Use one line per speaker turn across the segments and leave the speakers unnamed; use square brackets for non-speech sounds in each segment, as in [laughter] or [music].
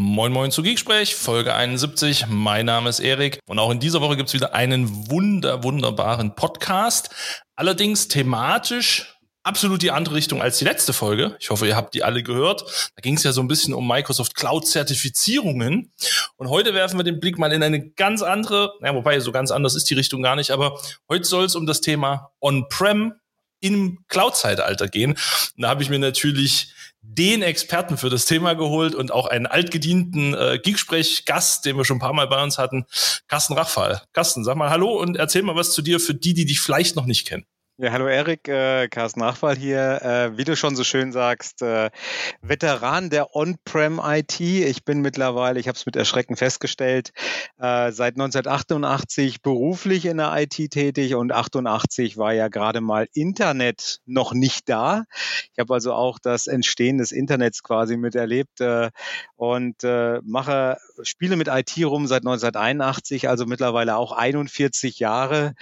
Moin Moin zu Geeksprech, Folge 71. Mein Name ist Erik und auch in dieser Woche gibt's wieder einen wunder, wunderbaren Podcast. Allerdings thematisch absolut die andere Richtung als die letzte Folge. Ich hoffe, ihr habt die alle gehört. Da ging es ja so ein bisschen um Microsoft Cloud-Zertifizierungen. Und heute werfen wir den Blick mal in eine ganz andere, ja, wobei so ganz anders ist die Richtung gar nicht, aber heute soll es um das Thema On-Prem im Cloud-Zeitalter gehen. Und da habe ich mir natürlich den Experten für das Thema geholt und auch einen altgedienten äh, Geeksprech-Gast, den wir schon ein paar Mal bei uns hatten, Carsten Rachfall. Carsten, sag mal Hallo und erzähl mal was zu dir für die, die dich vielleicht noch nicht kennen.
Ja, hallo Erik, äh, Carsten Nachfall hier. Äh, wie du schon so schön sagst, äh, Veteran der On-Prem IT. Ich bin mittlerweile, ich habe es mit Erschrecken festgestellt, äh, seit 1988 beruflich in der IT tätig und 88 war ja gerade mal Internet noch nicht da. Ich habe also auch das Entstehen des Internets quasi miterlebt äh, und äh, mache spiele mit IT rum seit 1981, also mittlerweile auch 41 Jahre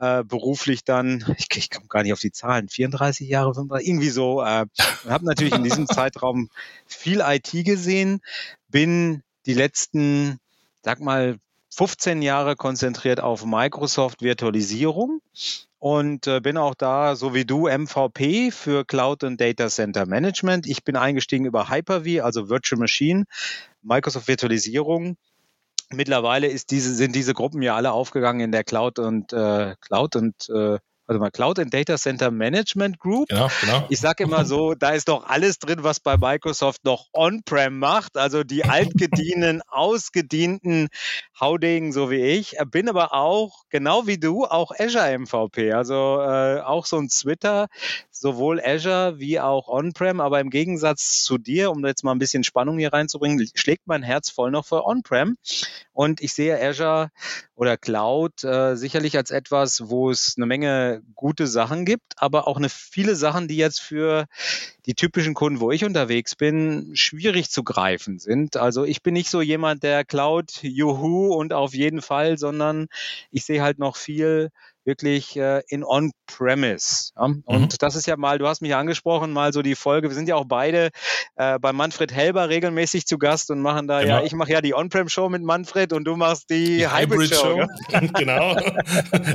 äh, beruflich dann. Ich, ich komme gar nicht auf die Zahlen, 34 Jahre, 35, irgendwie so. Äh, habe natürlich in diesem [laughs] Zeitraum viel IT gesehen, bin die letzten, sag mal, 15 Jahre konzentriert auf Microsoft Virtualisierung und äh, bin auch da, so wie du, MVP für Cloud und Data Center Management. Ich bin eingestiegen über Hyper-V, also Virtual Machine, Microsoft Virtualisierung. Mittlerweile ist diese, sind diese Gruppen ja alle aufgegangen in der Cloud und äh, Cloud und äh, warte mal, Cloud and Data Center Management Group. Genau, genau. Ich sage immer so, da ist doch alles drin, was bei Microsoft noch On-Prem macht, also die [laughs] altgedienten, ausgedienten Haudegen, so wie ich. Bin aber auch, genau wie du, auch Azure MVP, also äh, auch so ein Twitter, sowohl Azure wie auch On-Prem, aber im Gegensatz zu dir, um jetzt mal ein bisschen Spannung hier reinzubringen, schlägt mein Herz voll noch für On-Prem. Und ich sehe Azure oder Cloud äh, sicherlich als etwas, wo es eine Menge gute Sachen gibt, aber auch eine viele Sachen, die jetzt für die typischen Kunden, wo ich unterwegs bin, schwierig zu greifen sind. Also ich bin nicht so jemand, der Cloud, juhu und auf jeden Fall, sondern ich sehe halt noch viel wirklich äh, in On-Premise. Ja? Und mhm. das ist ja mal, du hast mich angesprochen, mal so die Folge, wir sind ja auch beide äh, bei Manfred Helber regelmäßig zu Gast und machen da, genau. ja, ich mache ja die On-Prem-Show mit Manfred und du machst die, die Hybrid-Show.
Hybrid [laughs] genau.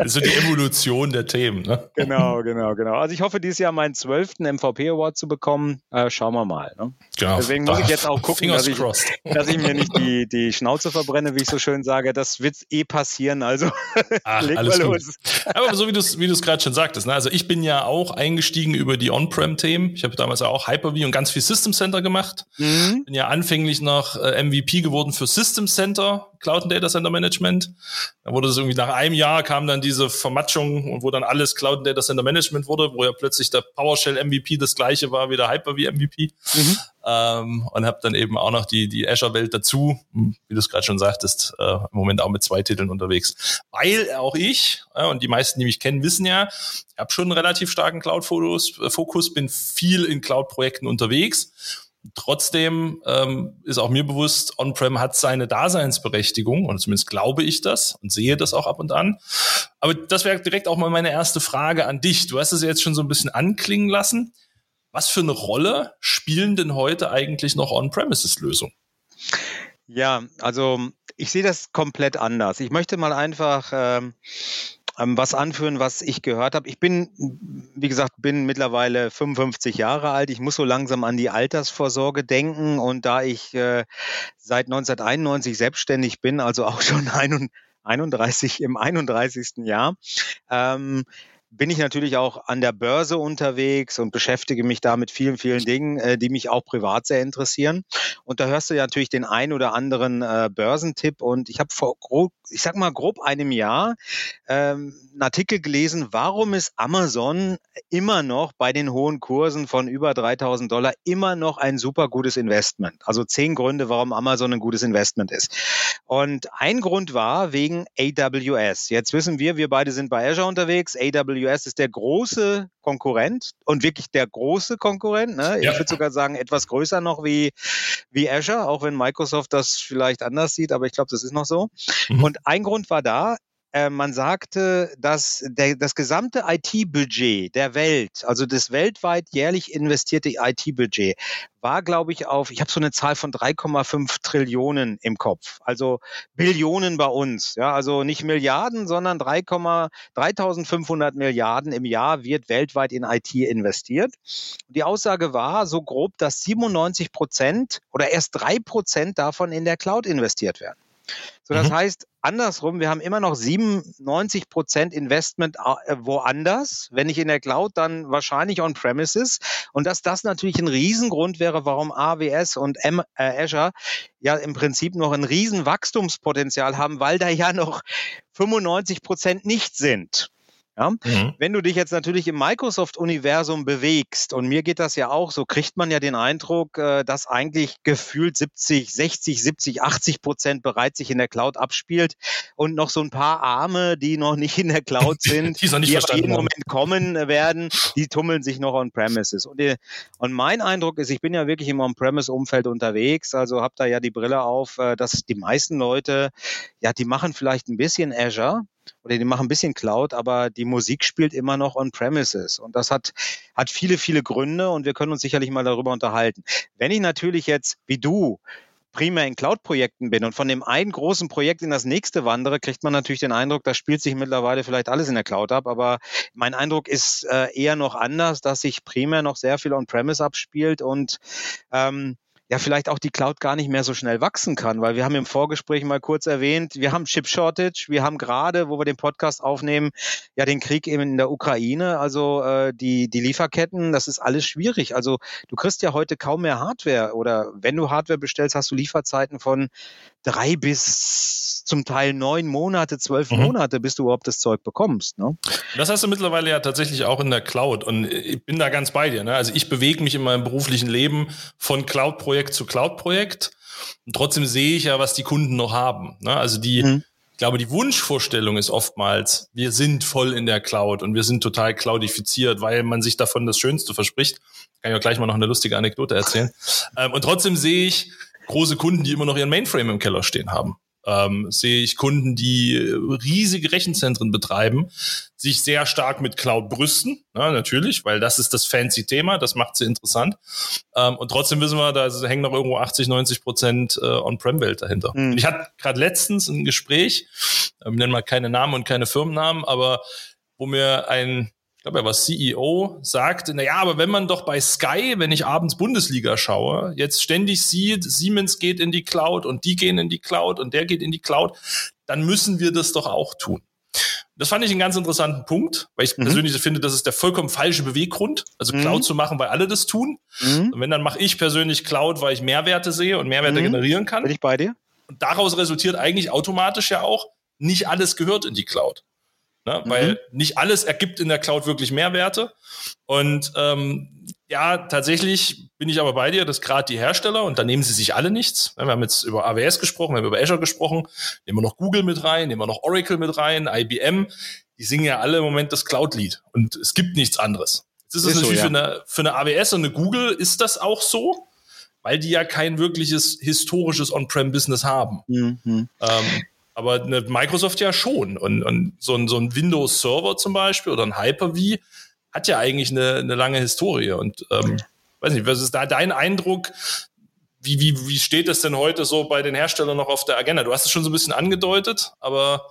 so die Evolution der Themen. Ne?
Genau, genau, genau. Also ich hoffe, dieses Jahr meinen zwölften MVP-Award zu bekommen. Äh, schauen wir mal. Ne? Genau. Deswegen muss ich jetzt auch gucken, dass ich, dass ich, mir nicht die, die Schnauze verbrenne, wie ich so schön sage. Das wird eh passieren. Also [laughs]
Ach, alles gut. Aber so wie du es wie gerade schon sagtest, ne? also ich bin ja auch eingestiegen über die On-Prem-Themen. Ich habe damals auch Hyper-V und ganz viel System Center gemacht. Mhm. Bin ja anfänglich noch äh, MVP geworden für System Center, Cloud und Data Center Management. Da wurde es irgendwie nach einem Jahr kam dann diese Vermatschung und wo dann alles Cloud und Data Center Management wurde, wo ja plötzlich der PowerShell MVP das gleiche war wie der Hyper-V MVP. Mhm. Ähm, und habe dann eben auch noch die, die Azure-Welt dazu, hm, wie du es gerade schon sagtest, äh, im Moment auch mit zwei Titeln unterwegs. Weil auch ich, äh, und die meisten, die mich kennen, wissen ja, ich habe schon einen relativ starken Cloud-Fokus, äh, bin viel in Cloud-Projekten unterwegs. Trotzdem ähm, ist auch mir bewusst, On-Prem hat seine Daseinsberechtigung, und zumindest glaube ich das und sehe das auch ab und an. Aber das wäre direkt auch mal meine erste Frage an dich. Du hast es jetzt schon so ein bisschen anklingen lassen. Was für eine Rolle spielen denn heute eigentlich noch On-Premises-Lösungen?
Ja, also ich sehe das komplett anders. Ich möchte mal einfach ähm, ähm was anführen, was ich gehört habe. Ich bin, wie gesagt, bin mittlerweile 55 Jahre alt. Ich muss so langsam an die Altersvorsorge denken. Und da ich äh, seit 1991 selbstständig bin, also auch schon [laughs] 31 im 31. Jahr, ähm, bin ich natürlich auch an der Börse unterwegs und beschäftige mich da mit vielen, vielen Dingen, äh, die mich auch privat sehr interessieren. Und da hörst du ja natürlich den ein oder anderen äh, Börsentipp. Und ich habe vor grob, ich sag mal grob einem Jahr ähm, einen Artikel gelesen, warum ist Amazon immer noch bei den hohen Kursen von über 3000 Dollar immer noch ein super gutes Investment. Also zehn Gründe, warum Amazon ein gutes Investment ist. Und ein Grund war wegen AWS. Jetzt wissen wir, wir beide sind bei Azure unterwegs. AWS ist der große Konkurrent und wirklich der große Konkurrent. Ne? Ja. Ich würde sogar sagen, etwas größer noch wie, wie Azure, auch wenn Microsoft das vielleicht anders sieht, aber ich glaube, das ist noch so. Mhm. Und ein Grund war da, äh, man sagte, dass der, das gesamte IT-Budget der Welt, also das weltweit jährlich investierte IT-Budget, war, glaube ich, auf, ich habe so eine Zahl von 3,5 Trillionen im Kopf. Also Billionen bei uns. Ja, also nicht Milliarden, sondern 3, 3500 Milliarden im Jahr wird weltweit in IT investiert. Die Aussage war so grob, dass 97 Prozent oder erst drei Prozent davon in der Cloud investiert werden. So, das mhm. heißt, andersrum, wir haben immer noch 97 Prozent Investment äh, woanders. Wenn nicht in der Cloud, dann wahrscheinlich on-premises. Und dass das natürlich ein Riesengrund wäre, warum AWS und M äh, Azure ja im Prinzip noch ein Riesenwachstumspotenzial haben, weil da ja noch 95 Prozent nicht sind. Ja? Mhm. Wenn du dich jetzt natürlich im Microsoft-Universum bewegst, und mir geht das ja auch, so kriegt man ja den Eindruck, äh, dass eigentlich gefühlt 70, 60, 70, 80 Prozent bereits sich in der Cloud abspielt und noch so ein paar Arme, die noch nicht in der Cloud [laughs] sind,
die, die
jeden Moment kommen werden, die tummeln sich noch on-premises. Und, und mein Eindruck ist, ich bin ja wirklich im On-Premise-Umfeld unterwegs, also habe da ja die Brille auf, äh, dass die meisten Leute, ja, die machen vielleicht ein bisschen Azure, oder die machen ein bisschen Cloud, aber die Musik spielt immer noch on-premises. Und das hat, hat viele, viele Gründe und wir können uns sicherlich mal darüber unterhalten. Wenn ich natürlich jetzt, wie du, primär in Cloud-Projekten bin und von dem einen großen Projekt in das nächste wandere, kriegt man natürlich den Eindruck, da spielt sich mittlerweile vielleicht alles in der Cloud ab. Aber mein Eindruck ist äh, eher noch anders, dass sich primär noch sehr viel on-premise abspielt und ähm, ja vielleicht auch die Cloud gar nicht mehr so schnell wachsen kann, weil wir haben im Vorgespräch mal kurz erwähnt, wir haben Chip Shortage, wir haben gerade, wo wir den Podcast aufnehmen, ja den Krieg eben in der Ukraine, also äh, die die Lieferketten, das ist alles schwierig. Also du kriegst ja heute kaum mehr Hardware oder wenn du Hardware bestellst, hast du Lieferzeiten von drei bis zum Teil neun Monate, zwölf mhm. Monate, bis du überhaupt das Zeug bekommst. Ne?
Das hast du mittlerweile ja tatsächlich auch in der Cloud und ich bin da ganz bei dir. Ne? Also ich bewege mich in meinem beruflichen Leben von Cloud-Projekt zu Cloud-Projekt und trotzdem sehe ich ja, was die Kunden noch haben. Ne? Also die, mhm. ich glaube, die Wunschvorstellung ist oftmals, wir sind voll in der Cloud und wir sind total cloudifiziert, weil man sich davon das Schönste verspricht. Kann ich auch gleich mal noch eine lustige Anekdote erzählen. ähm, und trotzdem sehe ich, große Kunden, die immer noch ihren Mainframe im Keller stehen haben. Ähm, sehe ich Kunden, die riesige Rechenzentren betreiben, sich sehr stark mit Cloud brüsten, ja, natürlich, weil das ist das fancy Thema, das macht sie interessant. Ähm, und trotzdem wissen wir, da hängen noch irgendwo 80, 90 Prozent äh, On-Prem-Welt dahinter. Mhm. Ich hatte gerade letztens ein Gespräch, äh, wir nennen mal keine Namen und keine Firmennamen, aber wo mir ein glaube, er war CEO, sagte, na ja, aber wenn man doch bei Sky, wenn ich abends Bundesliga schaue, jetzt ständig sieht, Siemens geht in die Cloud und die gehen in die Cloud und der geht in die Cloud, dann müssen wir das doch auch tun. Das fand ich einen ganz interessanten Punkt, weil ich mhm. persönlich finde, das ist der vollkommen falsche Beweggrund, also mhm. Cloud zu machen, weil alle das tun. Mhm. Und wenn, dann mache ich persönlich Cloud, weil ich Mehrwerte sehe und Mehrwerte mhm. generieren kann.
Bin ich bei dir?
Und daraus resultiert eigentlich automatisch ja auch, nicht alles gehört in die Cloud. Ne? Mhm. Weil nicht alles ergibt in der Cloud wirklich Mehrwerte. Und ähm, ja, tatsächlich bin ich aber bei dir, dass gerade die Hersteller, und da nehmen sie sich alle nichts. Wir haben jetzt über AWS gesprochen, wir haben über Azure gesprochen, nehmen wir noch Google mit rein, nehmen wir noch Oracle mit rein, IBM, die singen ja alle im Moment das Cloud-Lied. Und es gibt nichts anderes. Jetzt ist es natürlich so, ja. für, eine, für eine AWS und eine Google ist das auch so, weil die ja kein wirkliches historisches On-Prem-Business haben. Mhm. Ähm, aber eine Microsoft ja schon. Und, und so ein, so ein Windows-Server zum Beispiel oder ein Hyper-V hat ja eigentlich eine, eine lange Historie. Und ähm, weiß nicht, was ist da dein Eindruck? Wie, wie, wie steht es denn heute so bei den Herstellern noch auf der Agenda? Du hast es schon so ein bisschen angedeutet, aber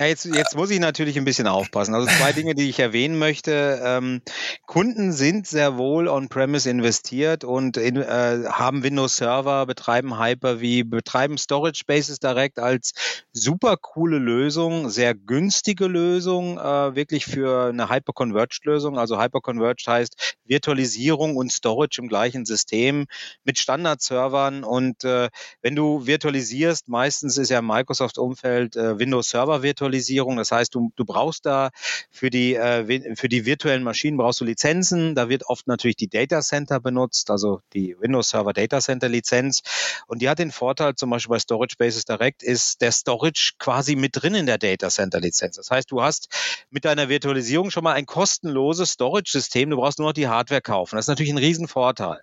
ja, jetzt, jetzt muss ich natürlich ein bisschen aufpassen. Also zwei Dinge, die ich erwähnen möchte. Ähm, Kunden sind sehr wohl on-premise investiert und in, äh, haben Windows Server, betreiben Hyper-V, betreiben Storage Spaces direkt als super coole Lösung, sehr günstige Lösung, äh, wirklich für eine Hyper-Converged Lösung. Also Hyper-Converged heißt Virtualisierung und Storage im gleichen System mit Standard-Servern. Und äh, wenn du virtualisierst, meistens ist ja im Microsoft-Umfeld äh, Windows Server virtualisiert Virtualisierung. Das heißt, du, du brauchst da für die, äh, für die virtuellen Maschinen brauchst du Lizenzen. Da wird oft natürlich die Data Center benutzt, also die Windows Server Data Center Lizenz. Und die hat den Vorteil, zum Beispiel bei Storage Bases Direct, ist der Storage quasi mit drin in der Data Center Lizenz. Das heißt, du hast mit deiner Virtualisierung schon mal ein kostenloses Storage-System. Du brauchst nur noch die Hardware kaufen. Das ist natürlich ein Riesenvorteil.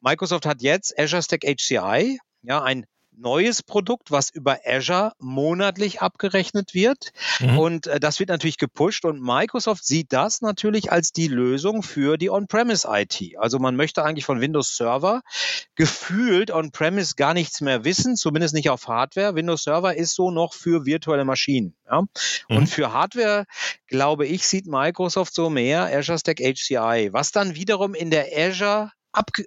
Microsoft hat jetzt Azure Stack HCI, ja, ein neues Produkt, was über Azure monatlich abgerechnet wird. Mhm. Und äh, das wird natürlich gepusht und Microsoft sieht das natürlich als die Lösung für die On-Premise IT. Also man möchte eigentlich von Windows Server gefühlt On-Premise gar nichts mehr wissen, zumindest nicht auf Hardware. Windows Server ist so noch für virtuelle Maschinen. Ja? Mhm. Und für Hardware, glaube ich, sieht Microsoft so mehr Azure Stack HCI, was dann wiederum in der Azure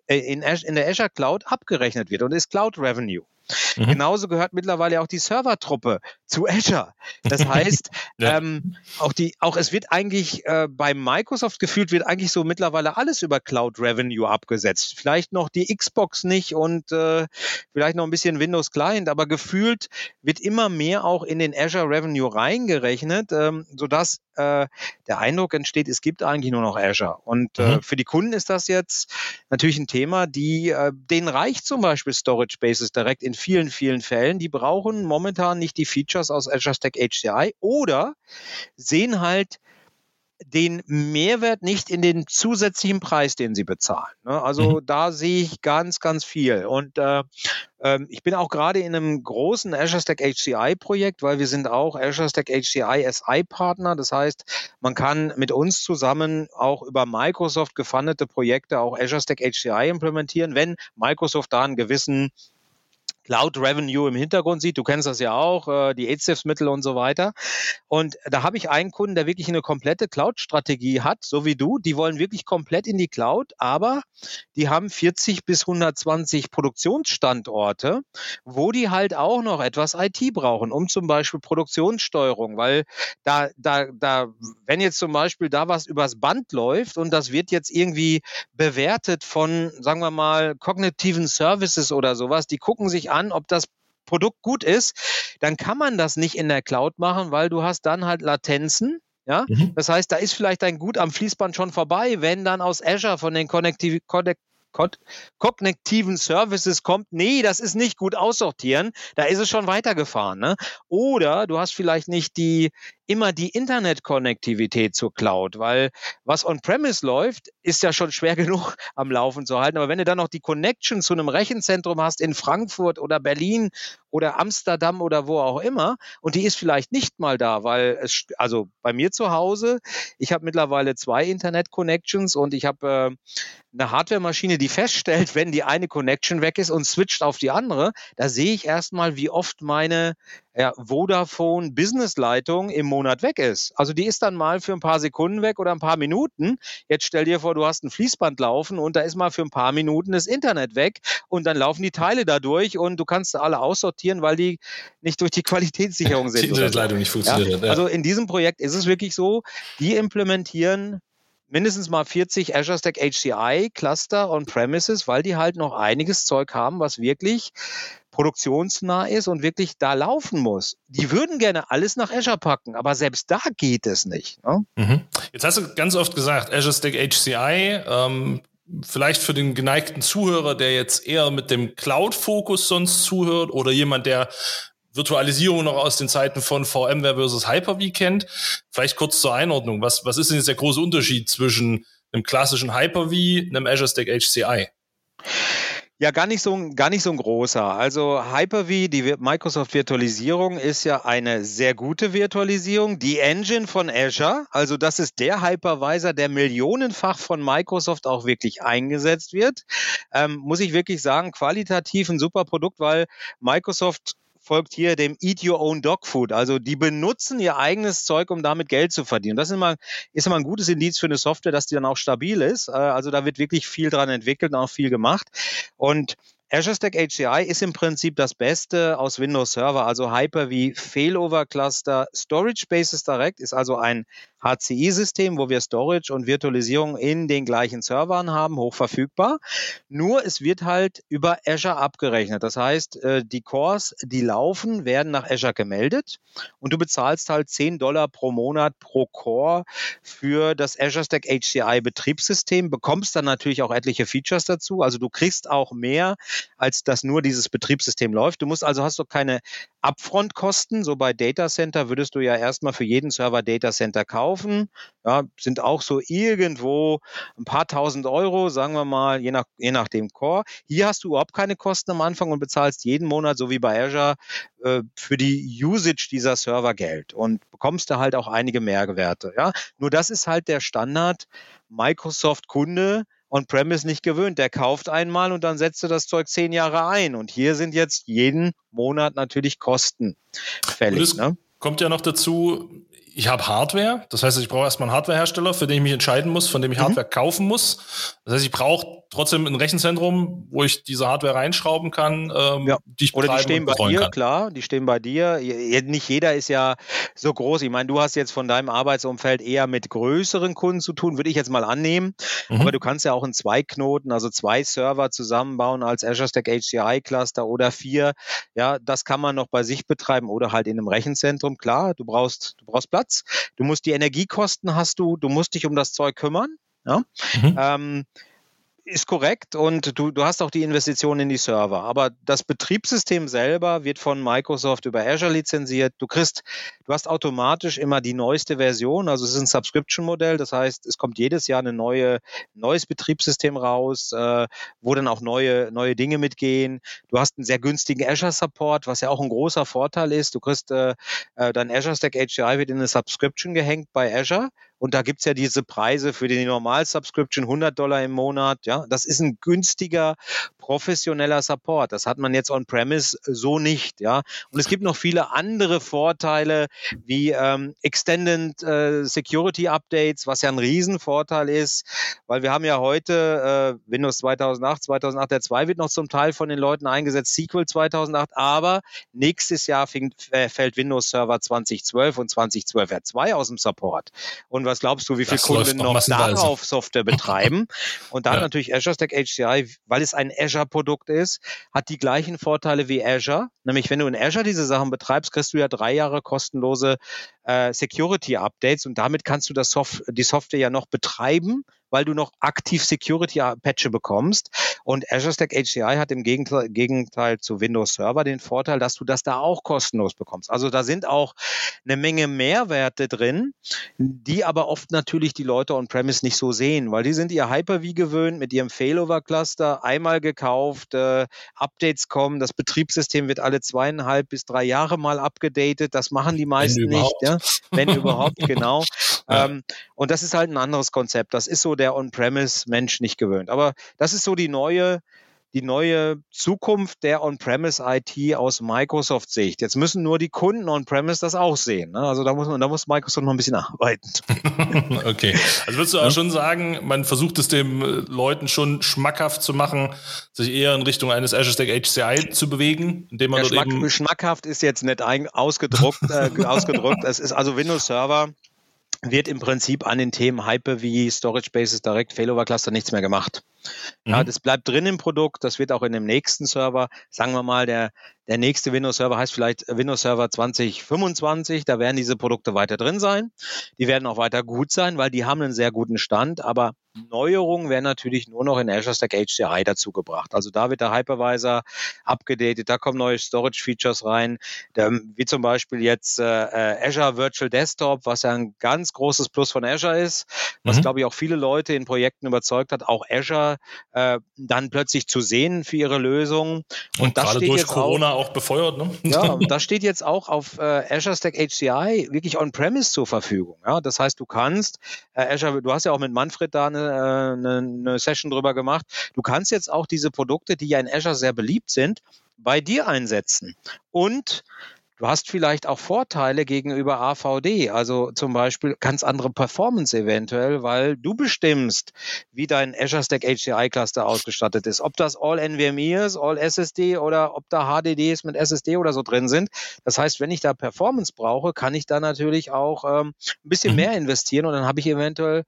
äh, in, in der Azure Cloud abgerechnet wird und ist Cloud Revenue. Mhm. Genauso gehört mittlerweile auch die Servertruppe zu Azure. Das [laughs] heißt, ja. ähm, auch die, auch es wird eigentlich äh, bei Microsoft gefühlt wird eigentlich so mittlerweile alles über Cloud Revenue abgesetzt. Vielleicht noch die Xbox nicht und äh, vielleicht noch ein bisschen Windows Client, aber gefühlt wird immer mehr auch in den Azure Revenue reingerechnet, ähm, sodass äh, der Eindruck entsteht, es gibt eigentlich nur noch Azure. Und äh, mhm. für die Kunden ist das jetzt natürlich ein Thema, die äh, denen reicht zum Beispiel Storage Bases direkt in vielen, vielen Fällen. Die brauchen momentan nicht die Features aus Azure Stack HCI oder sehen halt den Mehrwert nicht in den zusätzlichen Preis, den sie bezahlen. Ne? Also mhm. da sehe ich ganz, ganz viel. Und äh, äh, ich bin auch gerade in einem großen Azure Stack HCI Projekt, weil wir sind auch Azure Stack HCI SI Partner. Das heißt, man kann mit uns zusammen auch über Microsoft gefundete Projekte auch Azure Stack HCI implementieren, wenn Microsoft da einen gewissen Cloud Revenue im Hintergrund sieht. Du kennst das ja auch, äh, die ACEFs-Mittel und so weiter. Und da habe ich einen Kunden, der wirklich eine komplette Cloud-Strategie hat, so wie du. Die wollen wirklich komplett in die Cloud, aber die haben 40 bis 120 Produktionsstandorte, wo die halt auch noch etwas IT brauchen, um zum Beispiel Produktionssteuerung, weil da, da, da, wenn jetzt zum Beispiel da was übers Band läuft und das wird jetzt irgendwie bewertet von, sagen wir mal, kognitiven Services oder sowas, die gucken sich an, ob das Produkt gut ist, dann kann man das nicht in der Cloud machen, weil du hast dann halt Latenzen. Ja, mhm. das heißt, da ist vielleicht dein Gut am Fließband schon vorbei, wenn dann aus Azure von den kognitiven Services kommt, nee, das ist nicht gut aussortieren, da ist es schon weitergefahren. Ne? Oder du hast vielleicht nicht die immer die Internet-Konnektivität zur Cloud, weil was on-premise läuft, ist ja schon schwer [laughs] genug am Laufen zu halten. Aber wenn du dann noch die Connection zu einem Rechenzentrum hast in Frankfurt oder Berlin oder Amsterdam oder wo auch immer und die ist vielleicht nicht mal da, weil es, also bei mir zu Hause, ich habe mittlerweile zwei Internet-Connections und ich habe äh, eine Hardware-Maschine, die feststellt, wenn die eine Connection weg ist und switcht auf die andere, da sehe ich erstmal, wie oft meine ja, Vodafone Business-Leitung im Monat weg ist. Also die ist dann mal für ein paar Sekunden weg oder ein paar Minuten. Jetzt stell dir vor, du hast ein Fließband laufen und da ist mal für ein paar Minuten das Internet weg und dann laufen die Teile da durch und du kannst alle aussortieren, weil die nicht durch die Qualitätssicherung [laughs] sind. Die
Internetleitung nicht funktioniert.
Ja? Also in diesem Projekt ist es wirklich so, die implementieren mindestens mal 40 Azure Stack HCI Cluster on Premises, weil die halt noch einiges Zeug haben, was wirklich produktionsnah ist und wirklich da laufen muss. Die würden gerne alles nach Azure packen, aber selbst da geht es nicht. Ne?
Mhm. Jetzt hast du ganz oft gesagt, Azure Stack HCI, ähm, vielleicht für den geneigten Zuhörer, der jetzt eher mit dem Cloud-Fokus sonst zuhört oder jemand, der Virtualisierung noch aus den Zeiten von VMware versus Hyper-V kennt. Vielleicht kurz zur Einordnung. Was, was ist denn jetzt der große Unterschied zwischen einem klassischen Hyper-V und einem Azure Stack HCI?
Ja, gar nicht so, gar nicht so ein großer. Also Hyper-V, die Microsoft Virtualisierung, ist ja eine sehr gute Virtualisierung. Die Engine von Azure, also das ist der Hypervisor, der millionenfach von Microsoft auch wirklich eingesetzt wird. Ähm, muss ich wirklich sagen, qualitativ ein super Produkt, weil Microsoft folgt hier dem Eat Your Own Dog Food. Also die benutzen ihr eigenes Zeug, um damit Geld zu verdienen. Das ist immer, ist immer ein gutes Indiz für eine Software, dass die dann auch stabil ist. Äh, also da wird wirklich viel dran entwickelt und auch viel gemacht. Und Azure Stack HCI ist im Prinzip das Beste aus Windows Server, also Hyper-V Failover Cluster. Storage Spaces Direct ist also ein HCI-System, wo wir Storage und Virtualisierung in den gleichen Servern haben, hochverfügbar. Nur es wird halt über Azure abgerechnet. Das heißt, äh, die Cores, die laufen, werden nach Azure gemeldet und du bezahlst halt 10 Dollar pro Monat pro Core für das Azure Stack HCI Betriebssystem, bekommst dann natürlich auch etliche Features dazu. Also du kriegst auch mehr als dass nur dieses Betriebssystem läuft. Du musst also hast du keine Upfront-Kosten. So bei Data Center würdest du ja erstmal für jeden Server Data Center kaufen. Ja, sind auch so irgendwo ein paar tausend Euro, sagen wir mal, je nach, je nach dem Core. Hier hast du überhaupt keine Kosten am Anfang und bezahlst jeden Monat, so wie bei Azure, äh, für die Usage dieser Server Geld und bekommst da halt auch einige Mehrwerte. Ja, nur das ist halt der Standard Microsoft Kunde On-Premise nicht gewöhnt. Der kauft einmal und dann setzt er das Zeug zehn Jahre ein. Und hier sind jetzt jeden Monat natürlich Kosten fällig.
Ne? Kommt ja noch dazu, ich habe Hardware, das heißt, ich brauche erstmal einen Hardwarehersteller, für den ich mich entscheiden muss, von dem ich mhm. Hardware kaufen muss. Das heißt, ich brauche trotzdem ein Rechenzentrum, wo ich diese Hardware reinschrauben kann,
ähm, ja. die ich Oder die stehen bei dir, kann. klar, die stehen bei dir. Nicht jeder ist ja so groß. Ich meine, du hast jetzt von deinem Arbeitsumfeld eher mit größeren Kunden zu tun, würde ich jetzt mal annehmen. Mhm. Aber du kannst ja auch in zwei Knoten, also zwei Server zusammenbauen als Azure Stack HCI Cluster oder vier. Ja, das kann man noch bei sich betreiben oder halt in einem Rechenzentrum. Klar, du brauchst, du brauchst Platz Platz. Du musst die Energiekosten hast du, du musst dich um das Zeug kümmern. Ja? Mhm. Ähm, ist korrekt und du, du hast auch die Investitionen in die Server. Aber das Betriebssystem selber wird von Microsoft über Azure lizenziert. Du kriegst, du hast automatisch immer die neueste Version. Also es ist ein Subscription-Modell. Das heißt, es kommt jedes Jahr ein neue, neues Betriebssystem raus, äh, wo dann auch neue, neue Dinge mitgehen. Du hast einen sehr günstigen Azure-Support, was ja auch ein großer Vorteil ist. Du kriegst äh, äh dein Azure Stack HCI wird in eine Subscription gehängt bei Azure und da gibt's ja diese Preise für die Normal-Subscription, 100 Dollar im Monat. Ja, das ist ein günstiger, professioneller Support. Das hat man jetzt on-premise so nicht. Ja, und es gibt noch viele andere Vorteile wie ähm, Extended äh, Security Updates, was ja ein Riesenvorteil ist, weil wir haben ja heute äh, Windows 2008, 2008 der 2 wird noch zum Teil von den Leuten eingesetzt, SQL 2008, aber nächstes Jahr fängt, fällt Windows Server 2012 und 2012 R2 aus dem Support. Und was glaubst du, wie viele Kunden noch darauf Software betreiben? [laughs] Und dann ja. natürlich Azure Stack HCI, weil es ein Azure-Produkt ist, hat die gleichen Vorteile wie Azure. Nämlich, wenn du in Azure diese Sachen betreibst, kriegst du ja drei Jahre kostenlose äh, Security-Updates und damit kannst du das Soft die Software ja noch betreiben, weil du noch aktiv Security-Patche bekommst. Und Azure Stack HCI hat im Gegenteil, Gegenteil zu Windows Server den Vorteil, dass du das da auch kostenlos bekommst. Also da sind auch eine Menge Mehrwerte drin, die aber oft natürlich die Leute on-premise nicht so sehen, weil die sind ihr Hyper-V gewöhnt mit ihrem Failover-Cluster, einmal gekauft, äh, Updates kommen, das Betriebssystem wird alle zweieinhalb bis drei Jahre mal abgedatet. Das machen die meisten nicht, ja? wenn überhaupt, [laughs] genau. Ja. Ähm, und das ist halt ein anderes Konzept. Das ist so der On-Premise-Mensch nicht gewöhnt. Aber das ist so die neue, die neue Zukunft der On-Premise-IT aus Microsoft-Sicht. Jetzt müssen nur die Kunden On-Premise das auch sehen. Ne? Also da muss man, da muss Microsoft noch ein bisschen [laughs] arbeiten. [laughs]
okay. Also würdest du auch ja? schon sagen, man versucht es den äh, Leuten schon schmackhaft zu machen, sich eher in Richtung eines Azure Stack HCI zu bewegen, indem man ja, dort
Schmack, eben schmackhaft ist jetzt nicht ein, ausgedruckt, äh, ausgedruckt. [laughs] Es ist also Windows Server wird im Prinzip an den Themen Hyper wie Storage Bases Direct Failover Cluster nichts mehr gemacht. Ja, mhm. das bleibt drin im Produkt, das wird auch in dem nächsten Server, sagen wir mal, der, der nächste Windows Server heißt vielleicht Windows Server 2025, da werden diese Produkte weiter drin sein. Die werden auch weiter gut sein, weil die haben einen sehr guten Stand, aber Neuerungen werden natürlich nur noch in Azure Stack HCI dazu gebracht. Also da wird der Hypervisor abgedatet, da kommen neue Storage Features rein, wie zum Beispiel jetzt äh, äh, Azure Virtual Desktop, was ja ein ganz großes Plus von Azure ist, was mhm. glaube ich auch viele Leute in Projekten überzeugt hat, auch Azure äh, dann plötzlich zu sehen für ihre Lösung.
Und, und das steht durch jetzt Corona auch, befeuert. Ne?
Ja, [laughs] und das steht jetzt auch auf äh, Azure Stack HCI wirklich on-premise zur Verfügung. Ja, das heißt, du kannst äh, Azure, du hast ja auch mit Manfred da eine eine, eine Session drüber gemacht. Du kannst jetzt auch diese Produkte, die ja in Azure sehr beliebt sind, bei dir einsetzen. Und Du hast vielleicht auch Vorteile gegenüber AVD, also zum Beispiel ganz andere Performance eventuell, weil du bestimmst, wie dein Azure Stack HCI Cluster ausgestattet ist. Ob das All NVMe ist, All SSD oder ob da HDDs mit SSD oder so drin sind. Das heißt, wenn ich da Performance brauche, kann ich da natürlich auch ähm, ein bisschen mhm. mehr investieren und dann habe ich eventuell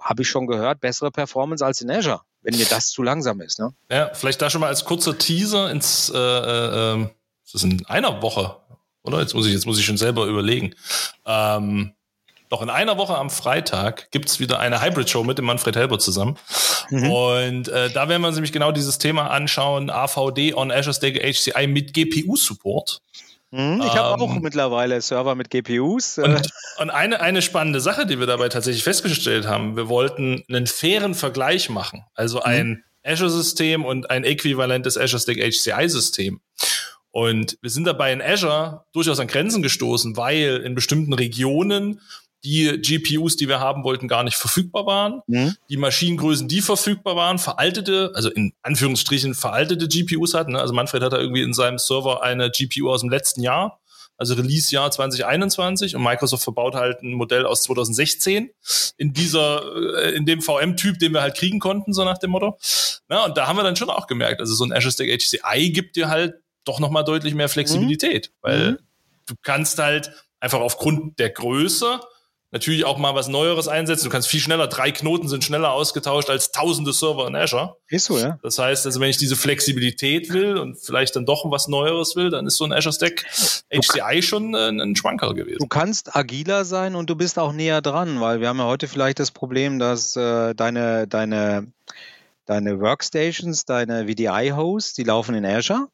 habe ich schon gehört, bessere Performance als in Azure, wenn mir das zu langsam ist. Ne?
Ja, vielleicht da schon mal als kurzer Teaser ins, äh, äh, ähm, das ist in einer Woche, oder? Jetzt muss ich, jetzt muss ich schon selber überlegen. Ähm, Doch in einer Woche am Freitag gibt's wieder eine Hybrid-Show mit dem Manfred Helber zusammen. Mhm. Und äh, da werden wir uns nämlich genau dieses Thema anschauen, AVD on Azure Stack HCI mit GPU-Support.
Mhm, ich habe ähm, auch mittlerweile Server mit GPUs.
Äh. Und, und, eine, eine spannende Sache, die wir dabei tatsächlich festgestellt haben, wir wollten einen fairen Vergleich machen. Also mhm. ein Azure-System und ein äquivalentes Azure Stack HCI-System. Und wir sind dabei in Azure durchaus an Grenzen gestoßen, weil in bestimmten Regionen die GPUs, die wir haben wollten, gar nicht verfügbar waren. Mhm. Die Maschinengrößen, die verfügbar waren, veraltete, also in Anführungsstrichen veraltete GPUs hatten. Also Manfred hat da irgendwie in seinem Server eine GPU aus dem letzten Jahr, also Release-Jahr 2021 und Microsoft verbaut halt ein Modell aus 2016 in dieser, äh, in dem VM-Typ, den wir halt kriegen konnten, so nach dem Motto. Na, und da haben wir dann schon auch gemerkt, also so ein Azure Stack HCI gibt dir halt doch nochmal deutlich mehr Flexibilität, mhm. weil mhm. du kannst halt einfach aufgrund der Größe natürlich auch mal was Neueres einsetzen. Du kannst viel schneller, drei Knoten sind schneller ausgetauscht als tausende Server in Azure.
Ist so, ja.
Das heißt, also wenn ich diese Flexibilität will und vielleicht dann doch was Neueres will, dann ist so ein Azure Stack HCI schon äh, ein Schwanker gewesen.
Du kannst agiler sein und du bist auch näher dran, weil wir haben ja heute vielleicht das Problem, dass äh, deine, deine, deine Workstations, deine VDI-Hosts, die laufen in Azure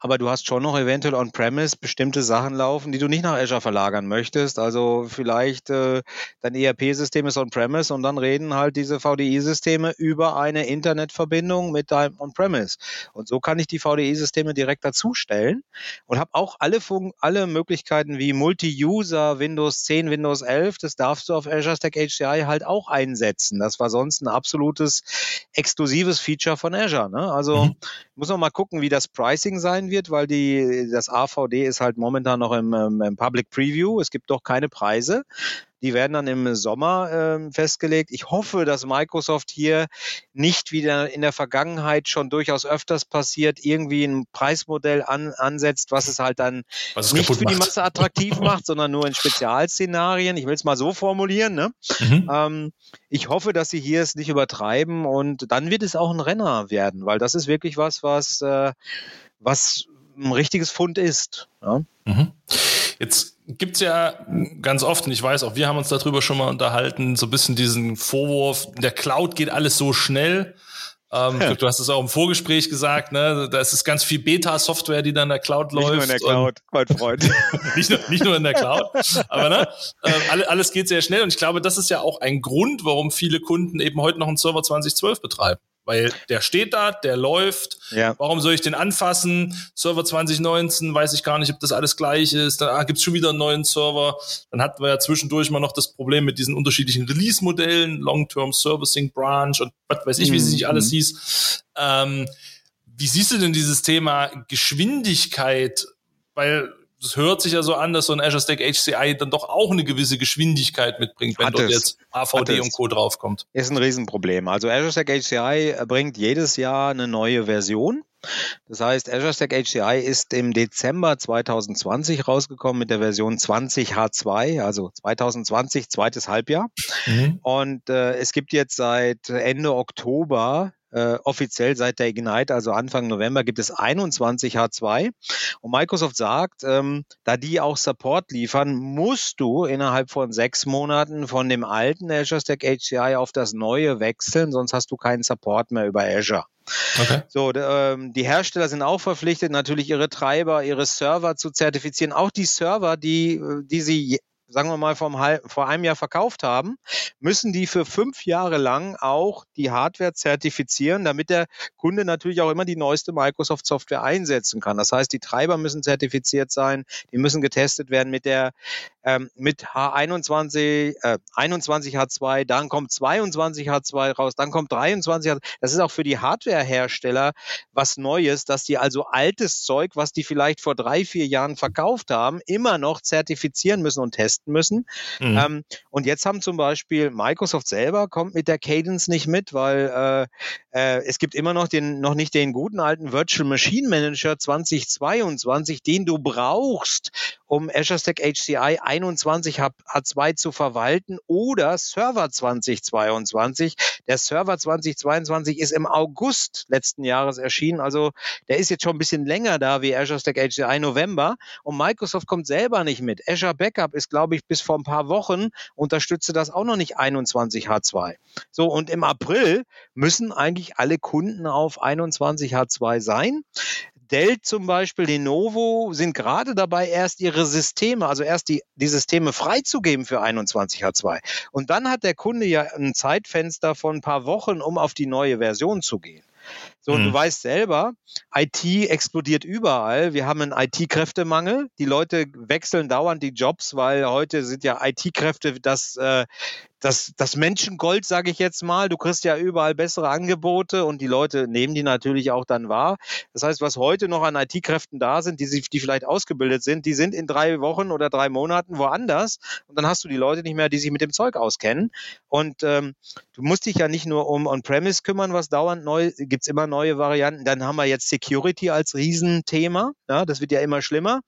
aber du hast schon noch eventuell on-premise bestimmte Sachen laufen, die du nicht nach Azure verlagern möchtest. Also vielleicht äh, dein ERP-System ist on-premise und dann reden halt diese VDI-Systeme über eine Internetverbindung mit deinem on-premise. Und so kann ich die VDI-Systeme direkt dazustellen und habe auch alle, Fun alle Möglichkeiten wie Multi-User, Windows 10, Windows 11, das darfst du auf Azure Stack HCI halt auch einsetzen. Das war sonst ein absolutes exklusives Feature von Azure. Ne? Also mhm. muss man mal gucken, wie das Pricing sein wird, weil die, das AVD ist halt momentan noch im, im Public Preview. Es gibt doch keine Preise. Die werden dann im Sommer ähm, festgelegt. Ich hoffe, dass Microsoft hier nicht wieder in der Vergangenheit schon durchaus öfters passiert, irgendwie ein Preismodell an, ansetzt, was es halt dann nicht für macht. die Masse attraktiv [laughs] macht, sondern nur in Spezialszenarien. Ich will es mal so formulieren. Ne? Mhm. Ähm, ich hoffe, dass sie hier es nicht übertreiben und dann wird es auch ein Renner werden, weil das ist wirklich was, was äh, was ein richtiges Fund ist. Ja? Mhm.
Jetzt gibt's ja ganz oft, und ich weiß auch, wir haben uns darüber schon mal unterhalten, so ein bisschen diesen Vorwurf, in der Cloud geht alles so schnell. Ähm, ja. Du hast es auch im Vorgespräch gesagt, ne? Da ist es ganz viel Beta-Software, die dann in der Cloud läuft. Nicht nur in der
Cloud, mein Freund. [laughs]
nicht, nur, nicht nur in der Cloud. Aber ne, äh, alles geht sehr schnell und ich glaube, das ist ja auch ein Grund, warum viele Kunden eben heute noch einen Server 2012 betreiben. Weil der steht da, der läuft. Ja. Warum soll ich den anfassen? Server 2019, weiß ich gar nicht, ob das alles gleich ist. Da ah, gibt's schon wieder einen neuen Server. Dann hatten wir ja zwischendurch mal noch das Problem mit diesen unterschiedlichen Release-Modellen, Long-Term Servicing Branch und was weiß ich, wie sie sich alles mhm. hieß. Ähm, wie siehst du denn dieses Thema Geschwindigkeit? Weil das hört sich ja so an, dass so ein Azure Stack HCI dann doch auch eine gewisse Geschwindigkeit mitbringt, wenn Hat dort es. jetzt AVD und Co. draufkommt.
Ist ein Riesenproblem. Also Azure Stack HCI bringt jedes Jahr eine neue Version. Das heißt, Azure Stack HCI ist im Dezember 2020 rausgekommen mit der Version 20H2, also 2020, zweites Halbjahr. Mhm. Und äh, es gibt jetzt seit Ende Oktober äh, offiziell seit der Ignite, also Anfang November, gibt es 21 H2. Und Microsoft sagt, ähm, da die auch Support liefern, musst du innerhalb von sechs Monaten von dem alten Azure Stack HCI auf das neue wechseln, sonst hast du keinen Support mehr über Azure. Okay. So, ähm, die Hersteller sind auch verpflichtet, natürlich ihre Treiber, ihre Server zu zertifizieren. Auch die Server, die, äh, die sie sagen wir mal, vom, vor einem Jahr verkauft haben, müssen die für fünf Jahre lang auch die Hardware zertifizieren, damit der Kunde natürlich auch immer die neueste Microsoft-Software einsetzen kann. Das heißt, die Treiber müssen zertifiziert sein, die müssen getestet werden mit der ähm, mit H21, äh, 21 H2, dann kommt 22 H2 raus, dann kommt 23 H2. Das ist auch für die Hardwarehersteller was Neues, dass die also altes Zeug, was die vielleicht vor drei, vier Jahren verkauft haben, immer noch zertifizieren müssen und testen müssen. Mhm. Ähm, und jetzt haben zum Beispiel Microsoft selber kommt mit der Cadence nicht mit, weil äh, äh, es gibt immer noch den noch nicht den guten alten Virtual Machine Manager 2022, den du brauchst, um Azure Stack HCI 21 H2 zu verwalten oder Server 2022. Der Server 2022 ist im August letzten Jahres erschienen, also der ist jetzt schon ein bisschen länger da wie Azure Stack HCI November und Microsoft kommt selber nicht mit. Azure Backup ist, glaube ich, bis vor ein paar Wochen unterstützte das auch noch nicht 21 H2. So, und im April müssen eigentlich alle Kunden auf 21 H2 sein. Dell zum Beispiel, Lenovo sind gerade dabei, erst ihre Systeme, also erst die, die Systeme freizugeben für 21H2. Und dann hat der Kunde ja ein Zeitfenster von ein paar Wochen, um auf die neue Version zu gehen. So, und du mhm. weißt selber, IT explodiert überall. Wir haben einen IT-Kräftemangel. Die Leute wechseln dauernd die Jobs, weil heute sind ja IT-Kräfte das, äh, das, das Menschengold, sage ich jetzt mal. Du kriegst ja überall bessere Angebote und die Leute nehmen die natürlich auch dann wahr. Das heißt, was heute noch an IT-Kräften da sind, die, die vielleicht ausgebildet sind, die sind in drei Wochen oder drei Monaten woanders und dann hast du die Leute nicht mehr, die sich mit dem Zeug auskennen. Und ähm, du musst dich ja nicht nur um On-Premise kümmern, was dauernd neu, gibt's immer neue Varianten. Dann haben wir jetzt Security als Riesenthema. Ja, das wird ja immer schlimmer.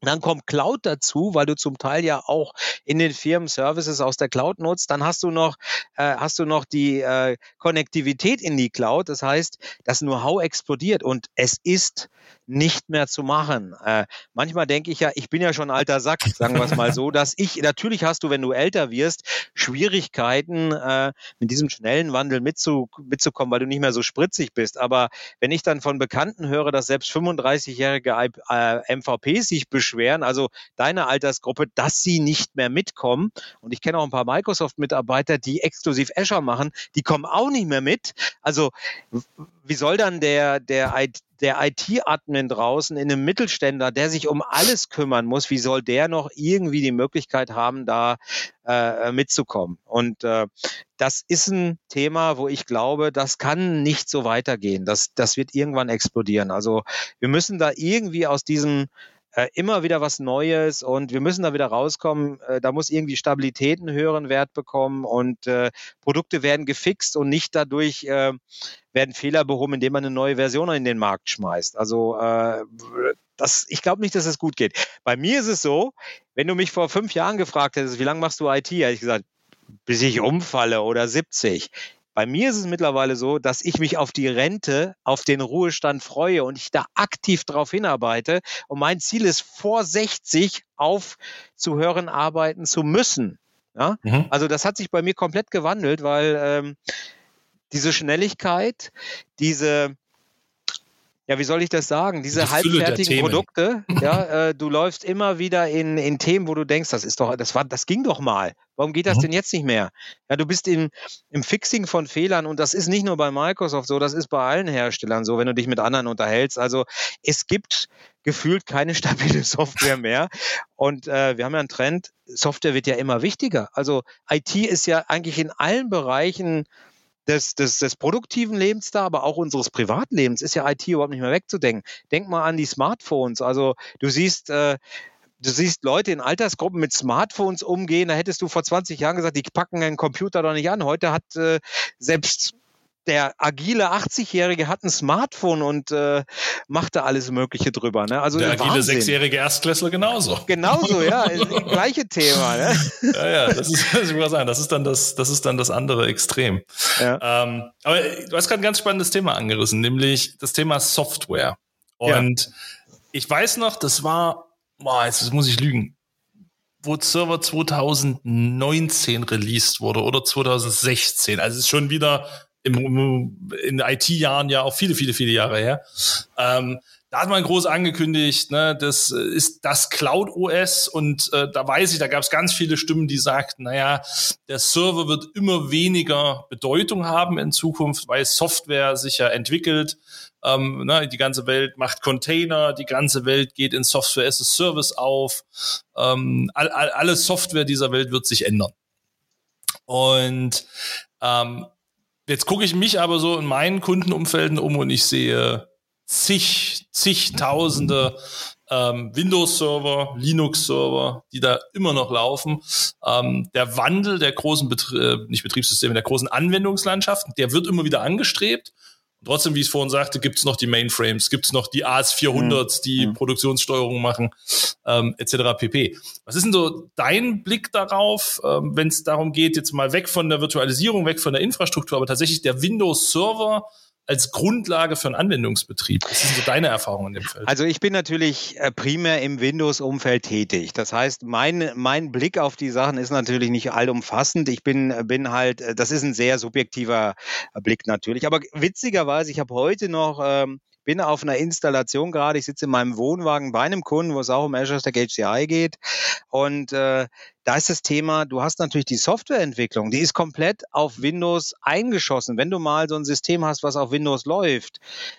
Dann kommt Cloud dazu, weil du zum Teil ja auch in den Firmen Services aus der Cloud nutzt. Dann hast du noch, äh, hast du noch die äh, Konnektivität in die Cloud. Das heißt, das Know-how explodiert und es ist nicht mehr zu machen. Äh, manchmal denke ich ja, ich bin ja schon ein alter Sack, sagen wir es mal so, [laughs] dass ich, natürlich hast du, wenn du älter wirst, Schwierigkeiten, äh, mit diesem schnellen Wandel mitzu, mitzukommen, weil du nicht mehr so spritzig bist. Aber wenn ich dann von Bekannten höre, dass selbst 35-jährige äh, MVPs sich beschweren, also deine Altersgruppe, dass sie nicht mehr mitkommen, und ich kenne auch ein paar Microsoft-Mitarbeiter, die exklusiv Azure machen, die kommen auch nicht mehr mit. Also wie soll dann der, der, der IT-Admin draußen in einem Mittelständler, der sich um alles kümmern muss, wie soll der noch irgendwie die Möglichkeit haben, da äh, mitzukommen? Und äh, das ist ein Thema, wo ich glaube, das kann nicht so weitergehen. Das, das wird irgendwann explodieren. Also wir müssen da irgendwie aus diesem äh, immer wieder was Neues und wir müssen da wieder rauskommen. Äh, da muss irgendwie Stabilität einen höheren Wert bekommen und äh, Produkte werden gefixt und nicht dadurch äh, werden Fehler behoben, indem man eine neue Version in den Markt schmeißt. Also äh, das, ich glaube nicht, dass es gut geht. Bei mir ist es so, wenn du mich vor fünf Jahren gefragt hättest, wie lange machst du IT, hätte ich gesagt, bis ich umfalle oder 70. Bei mir ist es mittlerweile so, dass ich mich auf die Rente, auf den Ruhestand freue und ich da aktiv darauf hinarbeite. Und mein Ziel ist, vor 60 aufzuhören, arbeiten zu müssen. Ja? Mhm. Also das hat sich bei mir komplett gewandelt, weil ähm, diese Schnelligkeit, diese ja, wie soll ich das sagen? Diese die halbfertigen Produkte, [laughs] ja, äh, du läufst immer wieder in, in Themen, wo du denkst, das ist doch, das war, das ging doch mal. Warum geht das mhm. denn jetzt nicht mehr? Ja, du bist in, im Fixing von Fehlern und das ist nicht nur bei Microsoft so, das ist bei allen Herstellern so, wenn du dich mit anderen unterhältst. Also es gibt gefühlt keine [laughs] stabile Software mehr. Und äh, wir haben ja einen Trend, Software wird ja immer wichtiger. Also IT ist ja eigentlich in allen Bereichen des, des, des produktiven Lebens da, aber auch unseres Privatlebens ist ja IT überhaupt nicht mehr wegzudenken. Denk mal an die Smartphones. Also du siehst, äh, du siehst Leute in Altersgruppen mit Smartphones umgehen. Da hättest du vor 20 Jahren gesagt, die packen einen Computer doch nicht an. Heute hat äh, selbst der agile 80-Jährige hat ein Smartphone und äh, macht da alles Mögliche drüber. Ne? Also
der agile sechsjährige Erstklässler genauso.
Genauso, ja, [laughs] gleiche Thema. Ne? [laughs]
Ja, ja, das ist, ich muss sagen, das ist dann das, das ist dann das andere Extrem. Ja. Ähm, aber du hast gerade ein ganz spannendes Thema angerissen, nämlich das Thema Software. Und ja. ich weiß noch, das war, boah, jetzt muss ich lügen, wo Server 2019 released wurde oder 2016. Also es ist schon wieder im, in IT-Jahren ja auch viele, viele, viele Jahre her. Ähm, da hat man groß angekündigt, ne, das ist das Cloud OS und äh, da weiß ich, da gab es ganz viele Stimmen, die sagten, naja, der Server wird immer weniger Bedeutung haben in Zukunft, weil Software sich ja entwickelt. Ähm, ne, die ganze Welt macht Container, die ganze Welt geht in Software as a Service auf. Ähm, all, all, alle Software dieser Welt wird sich ändern. Und ähm, Jetzt gucke ich mich aber so in meinen Kundenumfelden um und ich sehe zig, zigtausende ähm, Windows-Server, Linux-Server, die da immer noch laufen. Ähm, der Wandel der großen, Betrie äh, nicht Betriebssysteme, der großen Anwendungslandschaften, der wird immer wieder angestrebt. Trotzdem, wie ich es vorhin sagte, gibt es noch die Mainframes, gibt es noch die AS400s, mhm. die mhm. Produktionssteuerung machen, ähm, etc. pp. Was ist denn so dein Blick darauf, ähm, wenn es darum geht, jetzt mal weg von der Virtualisierung, weg von der Infrastruktur, aber tatsächlich der Windows-Server als Grundlage für einen Anwendungsbetrieb? Was sind so deine Erfahrungen in dem Feld?
Also ich bin natürlich äh, primär im Windows-Umfeld tätig. Das heißt, mein, mein Blick auf die Sachen ist natürlich nicht allumfassend. Ich bin, bin halt, äh, das ist ein sehr subjektiver Blick natürlich. Aber witzigerweise, ich habe heute noch ähm, bin auf einer Installation gerade, ich sitze in meinem Wohnwagen bei einem Kunden, wo es auch um Azure Stack HCI geht. Und äh, da ist das Thema, du hast natürlich die Softwareentwicklung, die ist komplett auf Windows eingeschossen. Wenn du mal so ein System hast, was auf Windows läuft,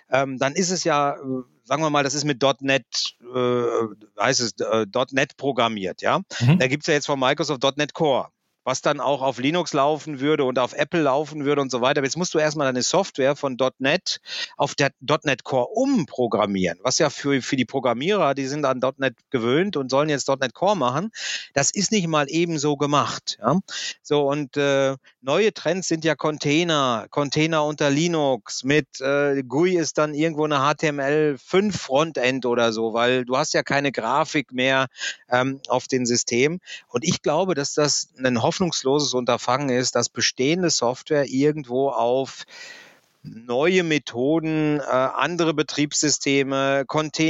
ähm, dann ist es ja, äh, sagen wir mal, das ist mit .NET, äh, heißt es, äh, .NET programmiert, ja. Mhm. Da gibt's ja jetzt von Microsoft .NET Core was dann auch auf Linux laufen würde und auf Apple laufen würde und so weiter. Jetzt musst du erstmal deine Software von .NET auf der .NET Core umprogrammieren, was ja für, für die Programmierer, die sind an .NET gewöhnt und sollen jetzt .NET Core machen, das ist nicht mal ebenso gemacht. Ja? So und äh, neue Trends sind ja Container, Container unter Linux mit äh, GUI ist dann irgendwo eine HTML5 Frontend oder so, weil du hast ja keine Grafik mehr ähm, auf den System und ich glaube, dass das ein hoffnungsloses Unterfangen ist, dass bestehende Software irgendwo auf neue Methoden, äh, andere Betriebssysteme,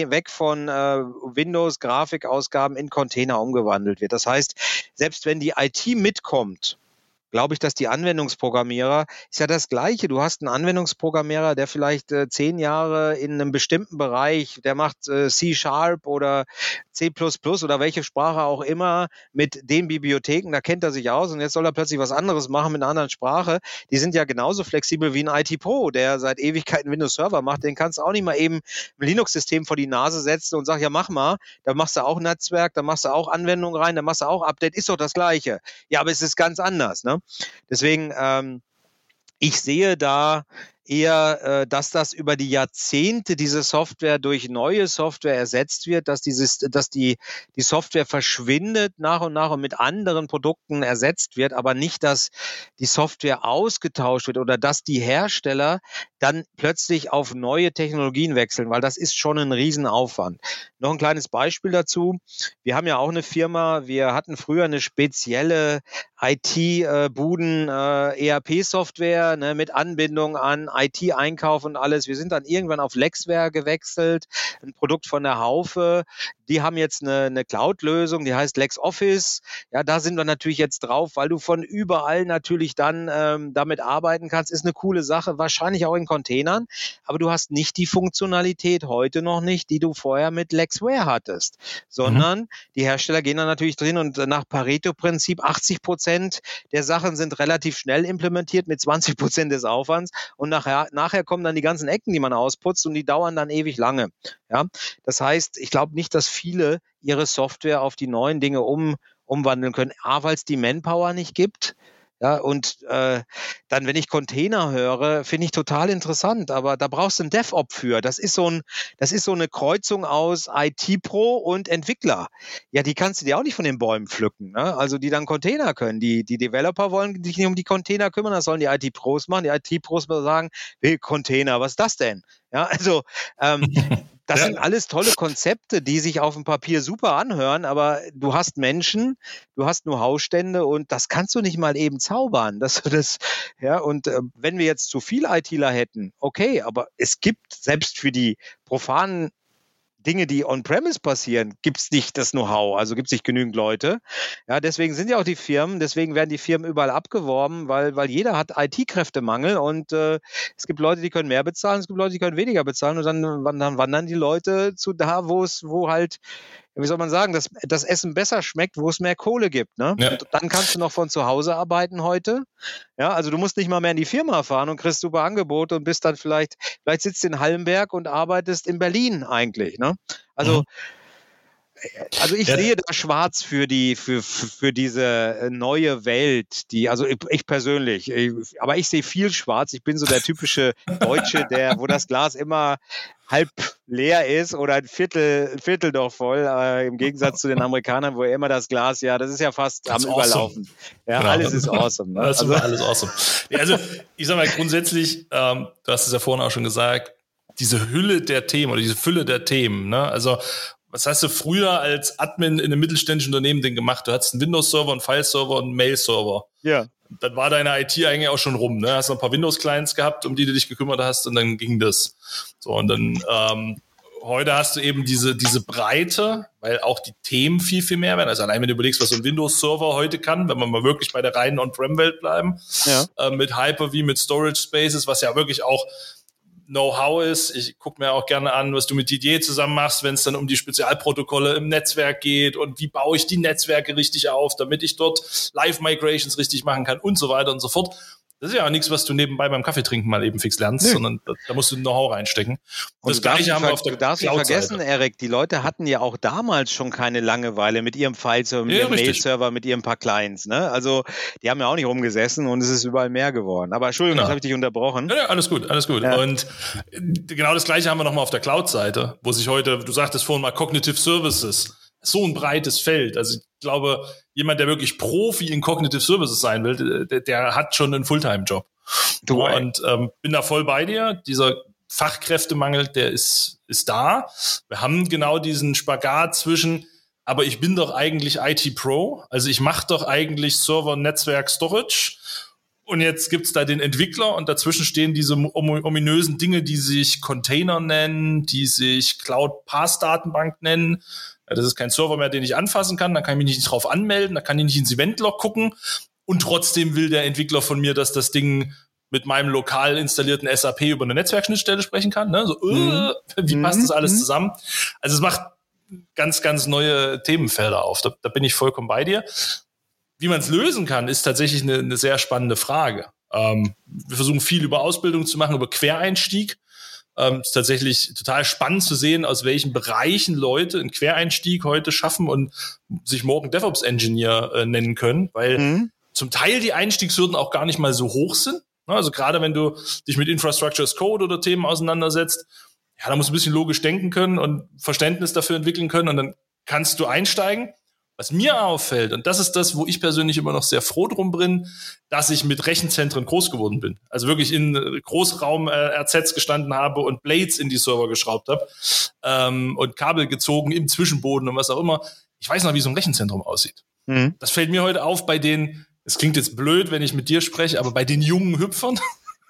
weg von äh, Windows-Grafikausgaben in Container umgewandelt wird. Das heißt, selbst wenn die IT mitkommt, glaube ich, dass die Anwendungsprogrammierer ist ja das Gleiche. Du hast einen Anwendungsprogrammierer, der vielleicht äh, zehn Jahre in einem bestimmten Bereich, der macht äh, C Sharp oder C oder welche Sprache auch immer mit den Bibliotheken, da kennt er sich aus und jetzt soll er plötzlich was anderes machen mit einer anderen Sprache. Die sind ja genauso flexibel wie ein IT Pro, der seit Ewigkeiten Windows Server macht. Den kannst du auch nicht mal eben ein Linux-System vor die Nase setzen und sag, ja, mach mal. Da machst du auch Netzwerk, da machst du auch Anwendungen rein, da machst du auch Update. Ist doch das Gleiche. Ja, aber es ist ganz anders. Ne? Deswegen, ähm, ich sehe da eher, äh, dass das über die Jahrzehnte diese Software durch neue Software ersetzt wird, dass dieses, dass die, die Software verschwindet nach und nach und mit anderen Produkten ersetzt wird, aber nicht, dass die Software ausgetauscht wird oder dass die Hersteller dann plötzlich auf neue Technologien wechseln, weil das ist schon ein Riesenaufwand. Noch ein kleines Beispiel dazu. Wir haben ja auch eine Firma, wir hatten früher eine spezielle IT-Buden, äh, ERP-Software ne, mit Anbindung an IT-Einkauf und alles. Wir sind dann irgendwann auf Lexware gewechselt, ein Produkt von der Haufe. Die haben jetzt eine, eine Cloud-Lösung, die heißt LexOffice. Ja, da sind wir natürlich jetzt drauf, weil du von überall natürlich dann ähm, damit arbeiten kannst. Ist eine coole Sache, wahrscheinlich auch in Containern, aber du hast nicht die Funktionalität heute noch nicht, die du vorher mit Lexware hattest, sondern mhm. die Hersteller gehen dann natürlich drin und nach Pareto-Prinzip 80 Prozent der Sachen sind relativ schnell implementiert mit 20 Prozent des Aufwands und nachher nachher, nachher kommen dann die ganzen Ecken, die man ausputzt und die dauern dann ewig lange. Ja, das heißt, ich glaube nicht, dass viele ihre Software auf die neuen Dinge um, umwandeln können. A, weil es die Manpower nicht gibt. Ja, und äh, dann, wenn ich Container höre, finde ich total interessant, aber da brauchst du einen DevOps für. Das ist so ein, das ist so eine Kreuzung aus IT-Pro und Entwickler. Ja, die kannst du dir auch nicht von den Bäumen pflücken. Ne? Also die dann Container können. Die, die Developer wollen sich nicht um die Container kümmern, das sollen die IT-Pros machen. Die IT-Pros sagen, hey, Container, was ist das denn? Ja, also ähm, [laughs] Das ja. sind alles tolle Konzepte, die sich auf dem Papier super anhören, aber du hast Menschen, du hast nur Hausstände und das kannst du nicht mal eben zaubern. Das, das, ja, und äh, wenn wir jetzt zu viel ITler hätten, okay, aber es gibt selbst für die profanen Dinge, die on-premise passieren, gibt es nicht das Know-how, also gibt es nicht genügend Leute. Ja, deswegen sind ja auch die Firmen, deswegen werden die Firmen überall abgeworben, weil, weil jeder hat IT-Kräftemangel und äh, es gibt Leute, die können mehr bezahlen, es gibt Leute, die können weniger bezahlen und dann, dann wandern die Leute zu da, wo es, wo halt wie soll man sagen, dass das Essen besser schmeckt, wo es mehr Kohle gibt. Ne? Ja. dann kannst du noch von zu Hause arbeiten heute. Ja, also du musst nicht mal mehr in die Firma fahren und kriegst super Angebote und bist dann vielleicht, vielleicht sitzt in Hallenberg und arbeitest in Berlin eigentlich. Ne? Also mhm also ich ja. sehe da schwarz für die, für, für diese äh, neue Welt, die, also ich, ich persönlich, ich, aber ich sehe viel schwarz. Ich bin so der typische Deutsche, der, wo das Glas immer halb leer ist oder ein Viertel, ein Viertel noch voll, äh, im Gegensatz zu den Amerikanern, wo immer das Glas, ja, das ist ja fast am awesome. Überlaufen. Ja, genau. alles ist awesome. Ne?
Das also, alles awesome. Also, ich sag mal, grundsätzlich, ähm, du hast es ja vorhin auch schon gesagt, diese Hülle der Themen oder diese Fülle der Themen, ne? Also, was hast du früher als Admin in einem mittelständischen Unternehmen denn gemacht? Du hattest einen Windows-Server, einen File-Server und einen Mail-Server.
Ja.
Dann war deine IT eigentlich auch schon rum. Ne? Hast noch ein paar Windows-Clients gehabt, um die du dich gekümmert hast und dann ging das. So, und dann ähm, heute hast du eben diese, diese Breite, weil auch die Themen viel, viel mehr werden. Also allein wenn du überlegst, was so ein Windows-Server heute kann, wenn wir mal wirklich bei der reinen On-Prem-Welt bleiben, ja. äh, mit Hyper-V, mit Storage Spaces, was ja wirklich auch Know-how ist. Ich gucke mir auch gerne an, was du mit Didier zusammen machst, wenn es dann um die Spezialprotokolle im Netzwerk geht und wie baue ich die Netzwerke richtig auf, damit ich dort Live-Migrations richtig machen kann und so weiter und so fort. Das ist ja auch nichts, was du nebenbei beim Kaffeetrinken mal eben fix lernst, nee. sondern da, da, musst du Know-how reinstecken.
Und das Gleiche haben wir auf der Du darfst nicht vergessen, Erik, die Leute hatten ja auch damals schon keine Langeweile mit ihrem File-Server, mit ja, ihrem Mail-Server, mit ihren paar Clients. Ne? Also die haben ja auch nicht rumgesessen und es ist überall mehr geworden. Aber Entschuldigung, genau. das habe ich dich unterbrochen.
Ja, ja, alles gut, alles gut. Ja. Und genau das Gleiche haben wir nochmal auf der Cloud-Seite, wo sich heute, du sagtest vorhin mal Cognitive Services, so ein breites Feld. Also glaube, jemand, der wirklich Profi in Cognitive Services sein will, der, der hat schon einen Fulltime-Job. Und ähm, bin da voll bei dir. Dieser Fachkräftemangel, der ist, ist da. Wir haben genau diesen Spagat zwischen, aber ich bin doch eigentlich IT-Pro, also ich mache doch eigentlich Server, Netzwerk, Storage. Und jetzt gibt's da den Entwickler und dazwischen stehen diese ominösen Dinge, die sich Container nennen, die sich Cloud Pass Datenbank nennen, das ist kein Server mehr, den ich anfassen kann, da kann ich mich nicht drauf anmelden, da kann ich nicht ins Eventlog gucken und trotzdem will der Entwickler von mir, dass das Ding mit meinem lokal installierten SAP über eine Netzwerkschnittstelle sprechen kann. Ne? So, äh, mhm. [laughs] wie passt das alles mhm. zusammen? Also es macht ganz, ganz neue Themenfelder auf. Da, da bin ich vollkommen bei dir. Wie man es lösen kann, ist tatsächlich eine, eine sehr spannende Frage. Ähm, wir versuchen viel über Ausbildung zu machen, über Quereinstieg. Ähm, ist tatsächlich total spannend zu sehen, aus welchen Bereichen Leute einen Quereinstieg heute schaffen und sich morgen DevOps-Engineer äh, nennen können, weil mhm. zum Teil die Einstiegshürden auch gar nicht mal so hoch sind. Ne, also gerade wenn du dich mit Infrastructure as Code oder Themen auseinandersetzt, ja, da musst du ein bisschen logisch denken können und Verständnis dafür entwickeln können und dann kannst du einsteigen. Was mir auffällt, und das ist das, wo ich persönlich immer noch sehr froh drum bin, dass ich mit Rechenzentren groß geworden bin. Also wirklich in Großraum äh, RZs gestanden habe und Blades in die Server geschraubt habe ähm, und Kabel gezogen im Zwischenboden und was auch immer. Ich weiß noch, wie so ein Rechenzentrum aussieht. Mhm. Das fällt mir heute auf bei den, es klingt jetzt blöd, wenn ich mit dir spreche, aber bei den jungen Hüpfern, [laughs]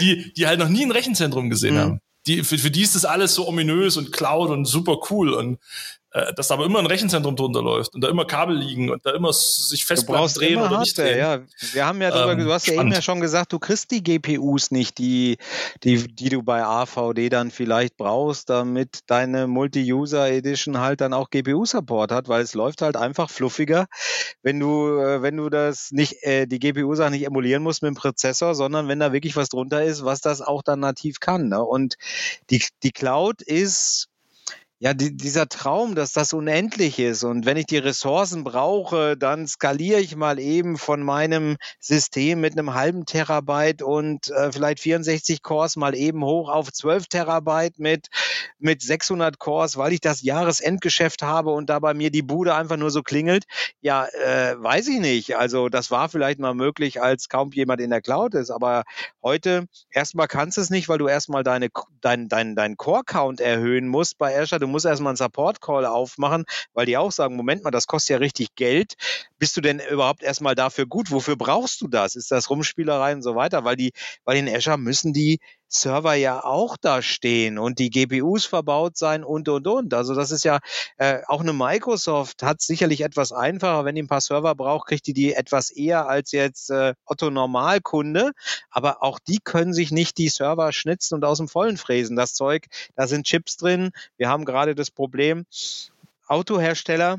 die, die halt noch nie ein Rechenzentrum gesehen mhm. haben. Die, für, für die ist das alles so ominös und Cloud und super cool. Und äh, dass da aber immer ein Rechenzentrum drunter läuft und da immer Kabel liegen und da immer sich Festplatten drehen oder nicht drehen.
Ja, wir haben ja darüber, ähm, du hast spannend. ja eben ja schon gesagt, du kriegst die GPUs nicht, die, die, die du bei AVD dann vielleicht brauchst, damit deine Multi-User Edition halt dann auch GPU-Support hat, weil es läuft halt einfach fluffiger, wenn du, äh, wenn du das nicht, äh, die GPU-Sachen nicht emulieren musst mit dem Prozessor, sondern wenn da wirklich was drunter ist, was das auch dann nativ kann. Ne? Und die, die Cloud ist ja, die, dieser Traum, dass das unendlich ist und wenn ich die Ressourcen brauche, dann skaliere ich mal eben von meinem System mit einem halben Terabyte und äh, vielleicht 64 Cores mal eben hoch auf 12 Terabyte mit, mit 600 Cores, weil ich das Jahresendgeschäft habe und da bei mir die Bude einfach nur so klingelt. Ja, äh, weiß ich nicht. Also das war vielleicht mal möglich, als kaum jemand in der Cloud ist, aber heute erstmal kannst du es nicht, weil du erstmal deine, dein, dein, dein Core-Count erhöhen musst bei Azure musst erstmal einen Support-Call aufmachen, weil die auch sagen, Moment mal, das kostet ja richtig Geld. Bist du denn überhaupt erstmal dafür gut? Wofür brauchst du das? Ist das Rumspielerei und so weiter? Weil die, weil in Azure müssen die Server ja auch da stehen und die GPUs verbaut sein und, und, und. Also das ist ja äh, auch eine Microsoft hat sicherlich etwas einfacher. Wenn die ein paar Server braucht, kriegt die die etwas eher als jetzt äh, Otto Normalkunde. Aber auch die können sich nicht die Server schnitzen und aus dem Vollen fräsen. Das Zeug, da sind Chips drin. Wir haben gerade das Problem, Autohersteller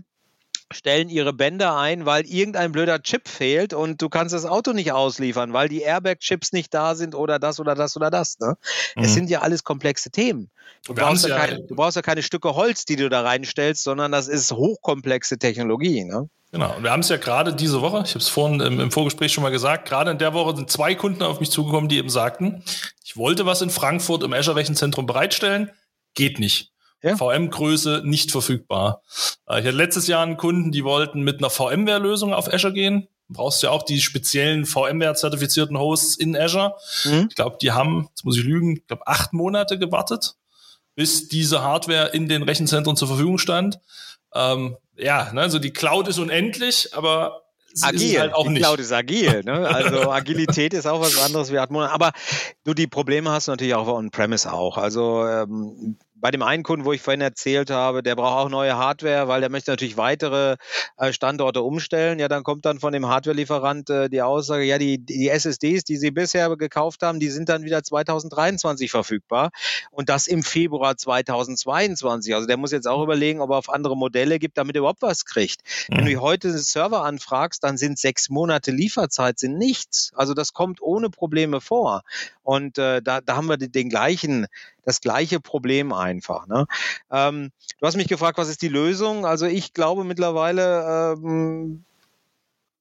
stellen ihre Bänder ein, weil irgendein blöder Chip fehlt und du kannst das Auto nicht ausliefern, weil die Airbag-Chips nicht da sind oder das oder das oder das. Ne? Mhm. Es sind ja alles komplexe Themen. Du brauchst ja, keine, du brauchst ja keine Stücke Holz, die du da reinstellst, sondern das ist hochkomplexe Technologie. Ne?
Genau, und wir haben es ja gerade diese Woche, ich habe es vorhin im, im, Vorgespräch schon mal gesagt, gerade in der Woche sind zwei Kunden auf mich zugekommen, die eben sagten, ich wollte was in Frankfurt im Azure Rechenzentrum bereitstellen, geht nicht. Ja. VM-Größe nicht verfügbar. Äh, ich hatte letztes Jahr einen Kunden, die wollten mit einer VMware-Lösung auf Azure gehen. Du brauchst ja auch die speziellen VMware-zertifizierten Hosts in Azure. Mhm. Ich glaube, die haben, jetzt muss ich lügen, ich glaube, acht Monate gewartet, bis diese Hardware in den Rechenzentren zur Verfügung stand. Ähm, ja, ne, also die Cloud ist unendlich, aber
agil. Halt auch die nicht. Cloud ist agil. Ne? [laughs] Also Agilität ist auch was anderes wie Atmon. Aber du, die Probleme hast du natürlich auch on-premise auch. Also ähm, bei dem einen Kunden, wo ich vorhin erzählt habe, der braucht auch neue Hardware, weil der möchte natürlich weitere äh, Standorte umstellen. Ja, dann kommt dann von dem Hardware-Lieferant äh, die Aussage, ja, die, die SSDs, die sie bisher gekauft haben, die sind dann wieder 2023 verfügbar und das im Februar 2022. Also der muss jetzt auch überlegen, ob er auf andere Modelle gibt, damit er überhaupt was kriegt. Mhm. Wenn du heute einen Server anfragst, dann sind sechs Monate Lieferzeit sind nichts. Also das kommt ohne Probleme vor. Und äh, da, da haben wir den gleichen das gleiche Problem einfach. Ne? Ähm, du hast mich gefragt, was ist die Lösung? Also ich glaube mittlerweile, ähm,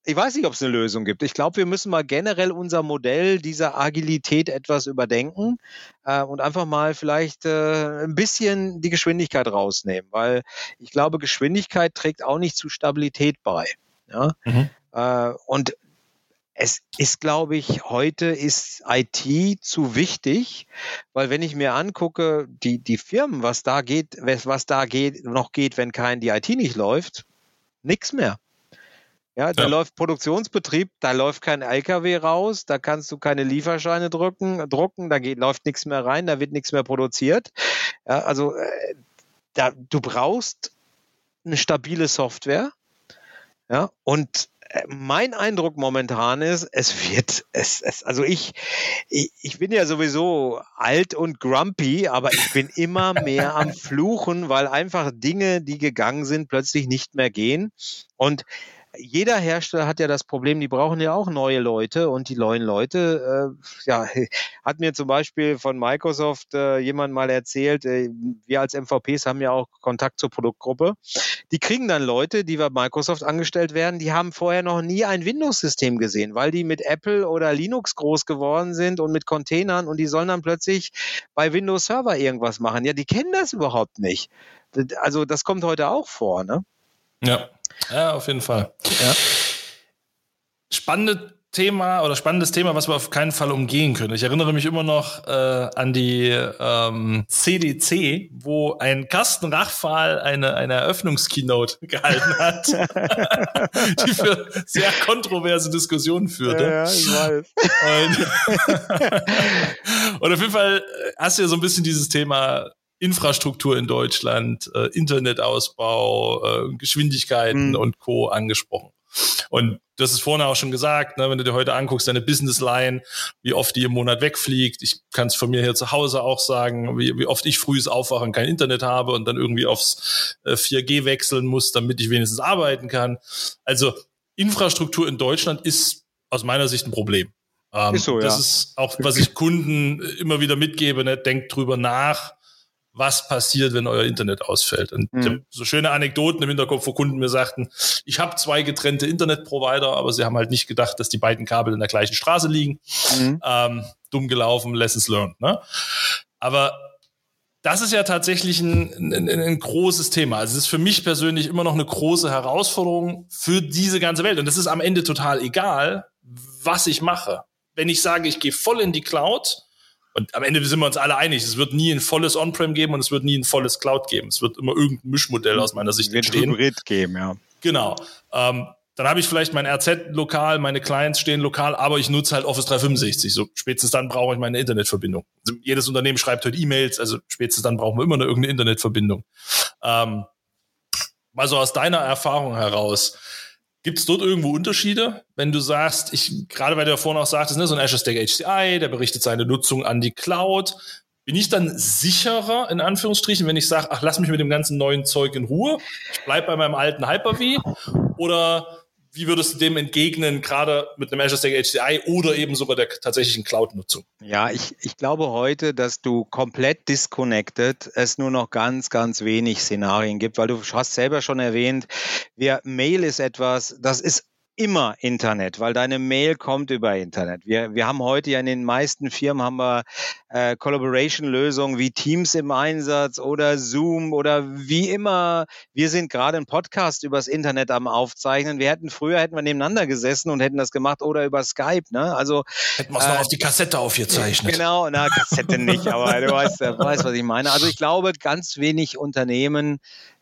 ich weiß nicht, ob es eine Lösung gibt. Ich glaube, wir müssen mal generell unser Modell dieser Agilität etwas überdenken äh, und einfach mal vielleicht äh, ein bisschen die Geschwindigkeit rausnehmen, weil ich glaube, Geschwindigkeit trägt auch nicht zu Stabilität bei. Ja? Mhm. Äh, und es ist, glaube ich, heute ist IT zu wichtig, weil wenn ich mir angucke, die, die Firmen, was da geht, was da geht, noch geht, wenn kein die IT nicht läuft, nichts mehr. Ja, da ja. läuft Produktionsbetrieb, da läuft kein LKW raus, da kannst du keine Lieferscheine drücken, drucken, da geht, läuft nichts mehr rein, da wird nichts mehr produziert. Ja, also äh, da, du brauchst eine stabile Software. Ja, und mein Eindruck momentan ist, es wird, es, es also ich, ich, ich bin ja sowieso alt und grumpy, aber ich bin immer mehr am Fluchen, weil einfach Dinge, die gegangen sind, plötzlich nicht mehr gehen. Und jeder Hersteller hat ja das Problem, die brauchen ja auch neue Leute und die neuen Leute, äh, ja, [laughs] hat mir zum Beispiel von Microsoft äh, jemand mal erzählt, äh, wir als MVPs haben ja auch Kontakt zur Produktgruppe. Die kriegen dann Leute, die bei Microsoft angestellt werden, die haben vorher noch nie ein Windows-System gesehen, weil die mit Apple oder Linux groß geworden sind und mit Containern und die sollen dann plötzlich bei Windows Server irgendwas machen. Ja, die kennen das überhaupt nicht. Also das kommt heute auch vor, ne?
Ja, ja, auf jeden Fall. Ja. Spannende Thema oder spannendes Thema, was wir auf keinen Fall umgehen können. Ich erinnere mich immer noch äh, an die ähm, CDC, wo ein Carsten Rachfahl eine, eine Eröffnungskeynote [laughs] gehalten hat, [laughs] die für sehr kontroverse Diskussionen führte. Ja, ja ich weiß. Und, [laughs] und auf jeden Fall hast du ja so ein bisschen dieses Thema Infrastruktur in Deutschland, äh, Internetausbau, äh, Geschwindigkeiten mhm. und Co. angesprochen. Und hast es vorhin auch schon gesagt, ne, wenn du dir heute anguckst, deine Businessline, wie oft die im Monat wegfliegt. Ich kann es von mir hier zu Hause auch sagen, wie, wie oft ich frühes Aufwachen kein Internet habe und dann irgendwie aufs äh, 4G wechseln muss, damit ich wenigstens arbeiten kann. Also Infrastruktur in Deutschland ist aus meiner Sicht ein Problem. Ähm, ist so, das ja. ist auch, was ich Kunden immer wieder mitgebe, ne? denkt drüber nach, was passiert, wenn euer Internet ausfällt. Und mhm. so schöne Anekdoten im Hinterkopf, wo Kunden mir sagten, ich habe zwei getrennte Internetprovider, aber sie haben halt nicht gedacht, dass die beiden Kabel in der gleichen Straße liegen. Mhm. Ähm, dumm gelaufen, lessons learned. Ne? Aber das ist ja tatsächlich ein, ein, ein, großes Thema. Also es ist für mich persönlich immer noch eine große Herausforderung für diese ganze Welt. Und das ist am Ende total egal, was ich mache. Wenn ich sage, ich gehe voll in die Cloud, und am Ende sind wir uns alle einig, es wird nie ein volles On-Prem geben und es wird nie ein volles Cloud geben. Es wird immer irgendein Mischmodell aus meiner Sicht entstehen.
Hybrid geben, ja.
Genau. Ähm, dann habe ich vielleicht mein RZ lokal, meine Clients stehen lokal, aber ich nutze halt Office 365. So spätestens dann brauche ich meine Internetverbindung. Also jedes Unternehmen schreibt heute E-Mails, also spätestens dann brauchen wir immer eine irgendeine Internetverbindung. Ähm, mal so aus deiner Erfahrung heraus, Gibt es dort irgendwo Unterschiede, wenn du sagst, ich, gerade weil du ja vorhin auch sagtest, ne, so ein Azure Stack HCI, der berichtet seine Nutzung an die Cloud. bin ich dann sicherer, in Anführungsstrichen, wenn ich sage, ach, lass mich mit dem ganzen neuen Zeug in Ruhe, ich bleib bei meinem alten Hyper-V? Oder wie würdest du dem entgegnen, gerade mit einem Azure Stack HCI oder eben sogar der tatsächlichen Cloud-Nutzung?
Ja, ich, ich glaube heute, dass du komplett disconnected es nur noch ganz, ganz wenig Szenarien gibt, weil du hast selber schon erwähnt, wir, Mail ist etwas, das ist immer Internet, weil deine Mail kommt über Internet. Wir, wir haben heute ja in den meisten Firmen haben wir äh, Collaboration-Lösungen wie Teams im Einsatz oder Zoom oder wie immer. Wir sind gerade ein Podcast übers Internet am Aufzeichnen. Wir hätten früher hätten wir nebeneinander gesessen und hätten das gemacht oder über Skype. Ne? Also
hätten wir es äh, noch auf die Kassette aufgezeichnet.
Genau, na Kassette nicht, aber du weißt, du weißt, was ich meine. Also ich glaube, ganz wenig Unternehmen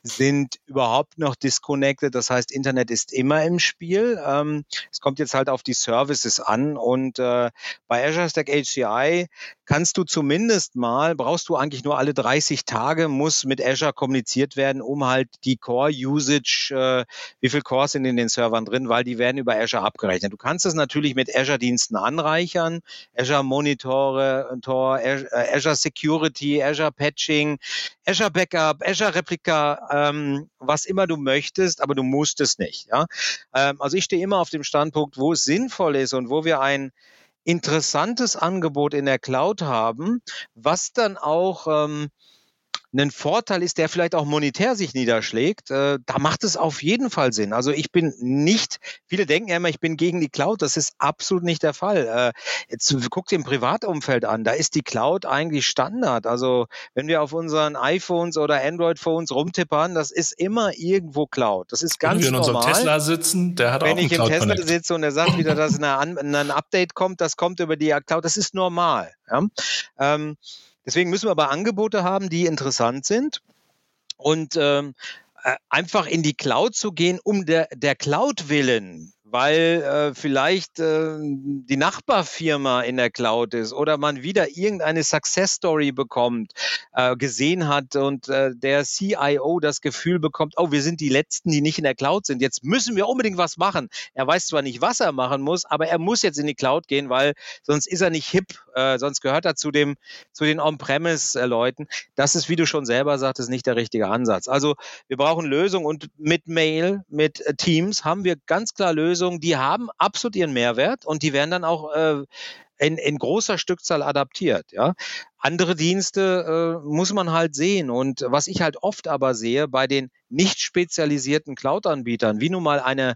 sind überhaupt noch disconnected. Das heißt, Internet ist immer im Spiel. Ähm, es kommt jetzt halt auf die Services an und äh, bei Azure Stack HCI kannst du zumindest mal, brauchst du eigentlich nur alle 30 Tage, muss mit Azure kommuniziert werden, um halt die Core-Usage, äh, wie viel Cores sind in den Servern drin, weil die werden über Azure abgerechnet. Du kannst es natürlich mit Azure-Diensten anreichern, Azure Monitore, Tor, äh, Azure Security, Azure Patching, Azure Backup, Azure Replica, ähm, was immer du möchtest, aber du musst es nicht. Ja? Ähm, also ich stehe immer auf dem Standpunkt, wo es sinnvoll ist und wo wir ein interessantes Angebot in der Cloud haben, was dann auch ähm, ein Vorteil ist, der vielleicht auch monetär sich niederschlägt, äh, da macht es auf jeden Fall Sinn. Also ich bin nicht, viele denken ja immer, ich bin gegen die Cloud. Das ist absolut nicht der Fall. Äh, jetzt guckt ihr im Privatumfeld an, da ist die Cloud eigentlich Standard. Also wenn wir auf unseren iPhones oder Android-Phones rumtippern, das ist immer irgendwo Cloud. Das ist ganz normal. Wenn wir in unserem
Tesla sitzen, der hat
wenn
auch
Wenn ich im Tesla sitze und er sagt wieder, dass eine, ein Update kommt, das kommt über die Cloud, das ist normal. Ja? Ähm, Deswegen müssen wir aber Angebote haben, die interessant sind. Und ähm, äh, einfach in die Cloud zu gehen, um der, der Cloud willen, weil äh, vielleicht äh, die Nachbarfirma in der Cloud ist oder man wieder irgendeine Success Story bekommt, äh, gesehen hat und äh, der CIO das Gefühl bekommt, oh, wir sind die Letzten, die nicht in der Cloud sind. Jetzt müssen wir unbedingt was machen. Er weiß zwar nicht, was er machen muss, aber er muss jetzt in die Cloud gehen, weil sonst ist er nicht hip, äh, sonst gehört er zu dem zu den On-Premise-Leuten. Das ist, wie du schon selber sagtest, nicht der richtige Ansatz. Also wir brauchen Lösungen und mit Mail, mit äh, Teams haben wir ganz klar Lösungen Lösungen, die haben absolut ihren Mehrwert und die werden dann auch äh, in, in großer Stückzahl adaptiert. Ja. Andere Dienste äh, muss man halt sehen. Und was ich halt oft aber sehe bei den nicht spezialisierten Cloud-Anbietern, wie nun mal eine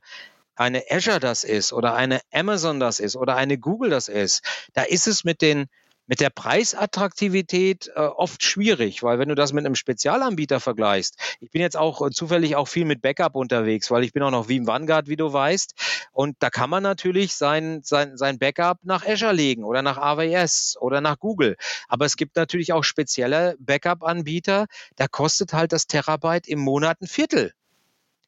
eine Azure das ist oder eine Amazon das ist oder eine Google das ist, da ist es mit den mit der Preisattraktivität äh, oft schwierig, weil wenn du das mit einem Spezialanbieter vergleichst, ich bin jetzt auch äh, zufällig auch viel mit Backup unterwegs, weil ich bin auch noch wie im Vanguard, wie du weißt. Und da kann man natürlich sein, sein, sein Backup nach Azure legen oder nach AWS oder nach Google. Aber es gibt natürlich auch spezielle Backup-Anbieter, da kostet halt das Terabyte im Monat ein Viertel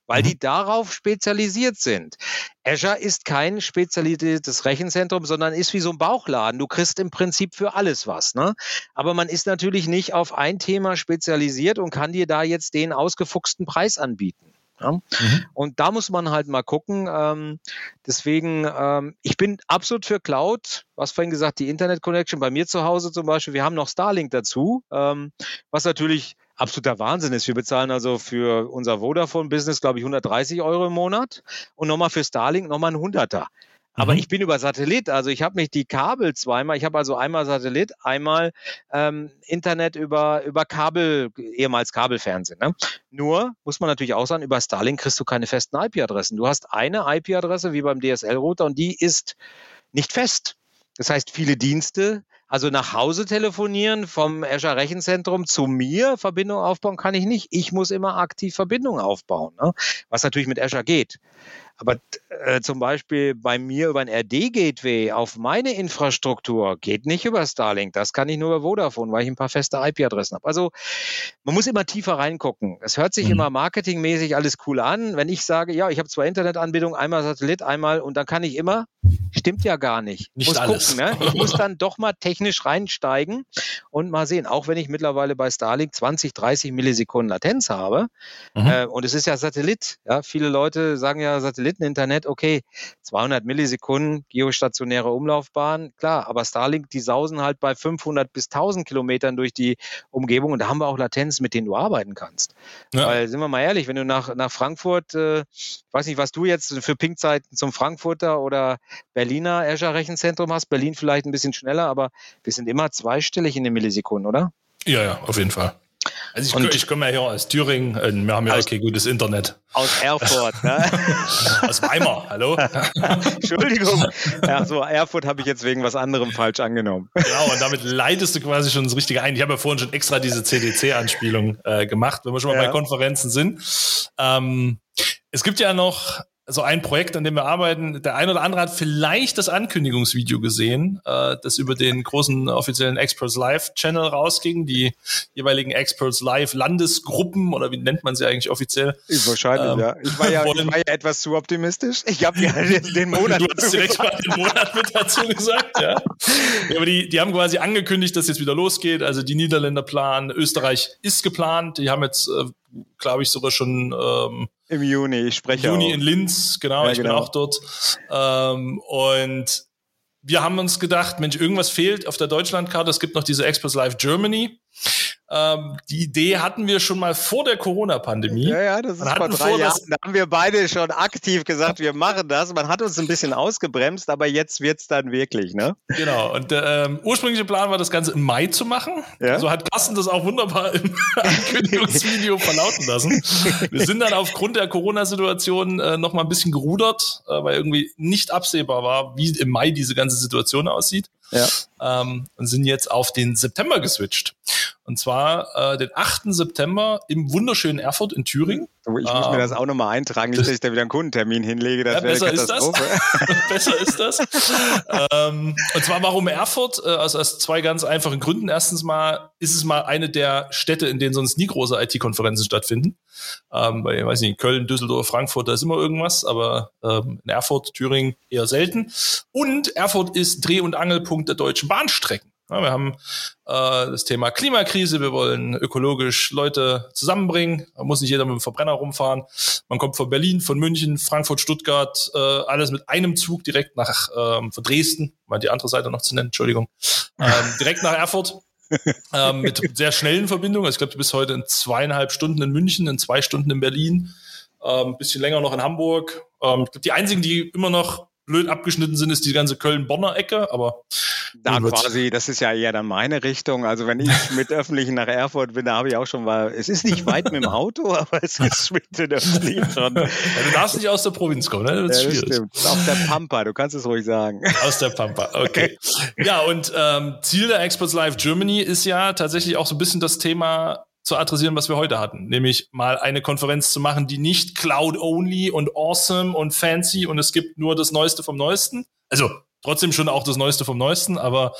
weil mhm. die darauf spezialisiert sind. Azure ist kein spezialisiertes Rechenzentrum, sondern ist wie so ein Bauchladen. Du kriegst im Prinzip für alles was. Ne? Aber man ist natürlich nicht auf ein Thema spezialisiert und kann dir da jetzt den ausgefuchsten Preis anbieten. Ja? Mhm. Und da muss man halt mal gucken. Ähm, deswegen, ähm, ich bin absolut für Cloud. Was vorhin gesagt, die Internet Connection bei mir zu Hause zum Beispiel. Wir haben noch Starlink dazu, ähm, was natürlich absoluter Wahnsinn ist. Wir bezahlen also für unser Vodafone-Business, glaube ich, 130 Euro im Monat und nochmal für Starlink nochmal ein Hunderter. Aber mhm. ich bin über Satellit, also ich habe mich die Kabel zweimal, ich habe also einmal Satellit, einmal ähm, Internet über, über Kabel, ehemals Kabelfernsehen. Ne? Nur muss man natürlich auch sagen, über Starlink kriegst du keine festen IP-Adressen. Du hast eine IP-Adresse wie beim DSL-Router und die ist nicht fest. Das heißt, viele Dienste also nach Hause telefonieren vom Azure Rechenzentrum zu mir, Verbindung aufbauen kann ich nicht. Ich muss immer aktiv Verbindung aufbauen, ne? was natürlich mit Azure geht. Aber äh, zum Beispiel bei mir über ein RD-Gateway auf meine Infrastruktur geht nicht über Starlink. Das kann ich nur über Vodafone, weil ich ein paar feste IP-Adressen habe. Also man muss immer tiefer reingucken. Es hört sich mhm. immer marketingmäßig alles cool an. Wenn ich sage, ja, ich habe zwei Internetanbindungen, einmal Satellit, einmal und dann kann ich immer stimmt ja gar nicht.
Nicht muss alles.
Gucken, ne? Ich muss dann doch mal technisch reinsteigen und mal sehen, auch wenn ich mittlerweile bei Starlink 20, 30 Millisekunden Latenz habe, mhm. äh, und es ist ja Satellit, ja, viele Leute sagen ja Satelliteninternet, okay, 200 Millisekunden, geostationäre Umlaufbahn, klar, aber Starlink, die sausen halt bei 500 bis 1000 Kilometern durch die Umgebung und da haben wir auch Latenz, mit denen du arbeiten kannst. Ja. Weil, sind wir mal ehrlich, wenn du nach, nach Frankfurt, äh, ich weiß nicht, was du jetzt für Pinkzeiten zum Frankfurter oder Berliner Azure Rechenzentrum hast, Berlin vielleicht ein bisschen schneller, aber wir sind immer zweistellig in den Millisekunden, oder?
Ja, ja, auf jeden Fall. Also ich, ich komme ja hier aus Thüringen wir haben ja aus, okay gutes Internet.
Aus Erfurt, ne? [laughs]
aus Weimar, hallo? [laughs]
Entschuldigung. Ja, so Erfurt habe ich jetzt wegen was anderem falsch angenommen.
Genau, und damit leitest du quasi schon das Richtige ein. Ich habe ja vorhin schon extra diese CDC-Anspielung äh, gemacht, wenn wir schon mal ja. bei Konferenzen sind. Ähm, es gibt ja noch so ein Projekt, an dem wir arbeiten. Der eine oder andere hat vielleicht das Ankündigungsvideo gesehen, äh, das über den großen offiziellen Experts Live Channel rausging. Die jeweiligen Experts Live Landesgruppen oder wie nennt man sie eigentlich offiziell?
Ich wahrscheinlich, ähm, ja. Ich war ja, ich war ja etwas zu optimistisch. Ich habe ja den Monat.
du hast direkt mal den Monat mit dazu gesagt, ja. ja. Aber die, die haben quasi angekündigt, dass jetzt wieder losgeht. Also die Niederländer planen, Österreich ist geplant. Die haben jetzt, äh, glaube ich, sogar schon ähm,
im Juni, ich spreche
Juni auch. in Linz, genau, ja, ich genau. bin auch dort. Ähm, und wir haben uns gedacht, Mensch, irgendwas fehlt auf der Deutschlandkarte. Es gibt noch diese Express Live Germany. Ähm, die Idee hatten wir schon mal vor der Corona-Pandemie.
Ja, ja, das ist vor drei vor, Jahren. Da haben wir beide schon aktiv gesagt, wir machen das. Man hat uns ein bisschen ausgebremst, aber jetzt wird's dann wirklich, ne?
Genau. Und der ähm, ursprüngliche Plan war, das Ganze im Mai zu machen. Ja? So hat Carsten das auch wunderbar im [laughs] Ankündigungsvideo verlauten lassen. Wir sind dann aufgrund der Corona-Situation äh, noch mal ein bisschen gerudert, äh, weil irgendwie nicht absehbar war, wie im Mai diese ganze Situation aussieht. Ja. Ähm, und sind jetzt auf den September geswitcht. Und zwar äh, den 8. September im wunderschönen Erfurt in Thüringen.
Oh, ich muss mir das auch nochmal eintragen, nicht, dass ich da wieder einen Kundentermin hinlege. Das ja, wäre besser Katastrophe.
Ist das. [laughs] besser ist das. ähm, und zwar warum Erfurt? Also aus zwei ganz einfachen Gründen. Erstens mal ist es mal eine der Städte, in denen sonst nie große IT-Konferenzen stattfinden. Ähm, bei, ich weiß nicht, Köln, Düsseldorf, Frankfurt, da ist immer irgendwas, aber ähm, in Erfurt, Thüringen eher selten. Und Erfurt ist Dreh- und Angelpunkt der deutschen Bahnstrecken. Wir haben äh, das Thema Klimakrise, wir wollen ökologisch Leute zusammenbringen. Da muss nicht jeder mit dem Verbrenner rumfahren. Man kommt von Berlin, von München, Frankfurt, Stuttgart, äh, alles mit einem Zug direkt nach ähm, von Dresden, mal die andere Seite noch zu nennen, Entschuldigung, ähm, [laughs] direkt nach Erfurt. ähm, mit sehr schnellen Verbindungen. Also ich glaube, du bist heute in zweieinhalb Stunden in München, in zwei Stunden in Berlin, ein ähm, bisschen länger noch in Hamburg. Ähm, die einzigen, die immer noch blöd abgeschnitten sind, ist die ganze Köln-Bonner Ecke, aber.
Da quasi, das ist ja eher dann meine Richtung. Also wenn ich mit [laughs] Öffentlichen nach Erfurt bin, da habe ich auch schon mal, es ist nicht weit mit dem Auto, [laughs] aber es [laughs] ist mit den Öffentlichen schon. Ja,
du darfst nicht aus der Provinz kommen, ne? Das ist ja, das
stimmt. Auf der Pampa, du kannst es ruhig sagen.
Aus der Pampa, okay. ja, und ähm, Ziel der Experts Live Germany ist ja tatsächlich auch so ein bisschen das Thema zu adressieren, was wir heute hatten, nämlich mal eine Konferenz zu machen, die nicht Cloud-only und awesome und fancy und es gibt nur das Neueste vom Neuesten. Also trotzdem schon auch das Neueste vom Neuesten, aber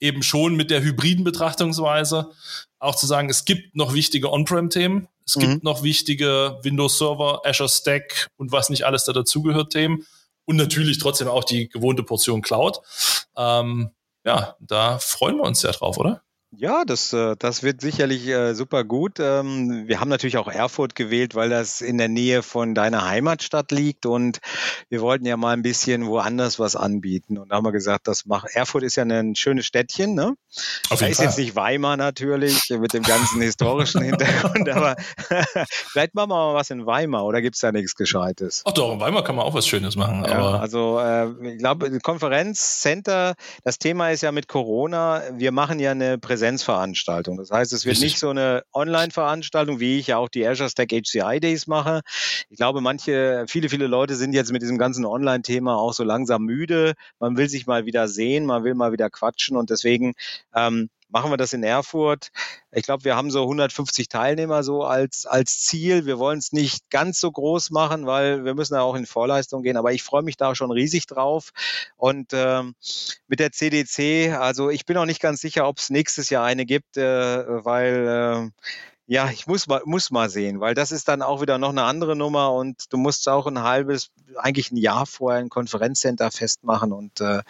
eben schon mit der hybriden Betrachtungsweise auch zu sagen, es gibt noch wichtige On-Prem-Themen, es mhm. gibt noch wichtige Windows Server, Azure Stack und was nicht alles da dazugehört Themen und natürlich trotzdem auch die gewohnte Portion Cloud. Ähm, ja, da freuen wir uns ja drauf, oder?
Ja, das, äh, das wird sicherlich äh, super gut. Ähm, wir haben natürlich auch Erfurt gewählt, weil das in der Nähe von deiner Heimatstadt liegt und wir wollten ja mal ein bisschen woanders was anbieten. Und da haben wir gesagt, das macht Erfurt ist ja ein schönes Städtchen, ne? Auf jeden da ist Fall. jetzt nicht Weimar natürlich mit dem ganzen historischen Hintergrund, [laughs] aber [laughs] vielleicht machen wir mal was in Weimar oder gibt's da nichts Gescheites?
Ach doch, in Weimar kann man auch was Schönes machen.
Ja, also äh, ich glaube, Konferenzcenter, das Thema ist ja mit Corona, wir machen ja eine Präsenz Präsenzveranstaltung. Das heißt, es wird Richtig. nicht so eine Online-Veranstaltung, wie ich ja auch die Azure Stack HCI Days mache. Ich glaube, manche, viele, viele Leute sind jetzt mit diesem ganzen Online-Thema auch so langsam müde. Man will sich mal wieder sehen, man will mal wieder quatschen und deswegen ähm, machen wir das in Erfurt. Ich glaube, wir haben so 150 Teilnehmer so als, als Ziel. Wir wollen es nicht ganz so groß machen, weil wir müssen ja auch in Vorleistung gehen. Aber ich freue mich da schon riesig drauf. Und ähm, mit der CDC, also ich bin auch nicht ganz sicher, ob es nächstes Jahr eine gibt, äh, weil äh, ja, ich muss mal, muss mal sehen, weil das ist dann auch wieder noch eine andere Nummer und du musst auch ein halbes eigentlich ein Jahr vorher ein Konferenzcenter festmachen und äh,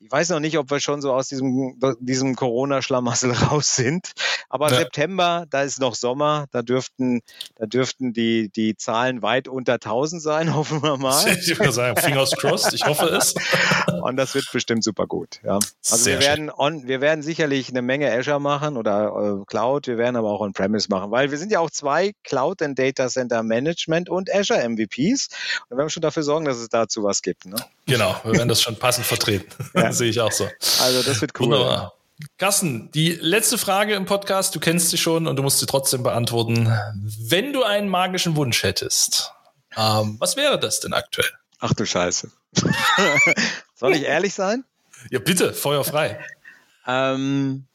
ich weiß noch nicht, ob wir schon so aus diesem, diesem Corona-Schlamassel [laughs] raus sind. Aber ja. September, da ist noch Sommer, da dürften, da dürften die, die Zahlen weit unter 1000 sein, [laughs] hoffen wir mal.
Ich würde sagen, fingers crossed, ich hoffe es. [laughs]
Und das wird bestimmt super gut. Ja. Also Sehr wir werden, on, wir werden sicherlich eine Menge Azure machen oder äh, Cloud, wir werden aber auch On-Premise machen, weil wir sind ja auch zwei Cloud and Data Center Management und Azure MVPs. Und wir werden schon dafür sorgen, dass es dazu was gibt. Ne?
Genau, wir werden das schon passend vertreten. [laughs] Ja. [laughs] Sehe ich auch so.
Also das wird cool. Wunderbar.
Carsten, die letzte Frage im Podcast, du kennst sie schon und du musst sie trotzdem beantworten. Wenn du einen magischen Wunsch hättest, ähm, was wäre das denn aktuell?
Ach du Scheiße. [laughs] Soll ich ehrlich sein?
Ja, bitte, feuerfrei.
Ähm,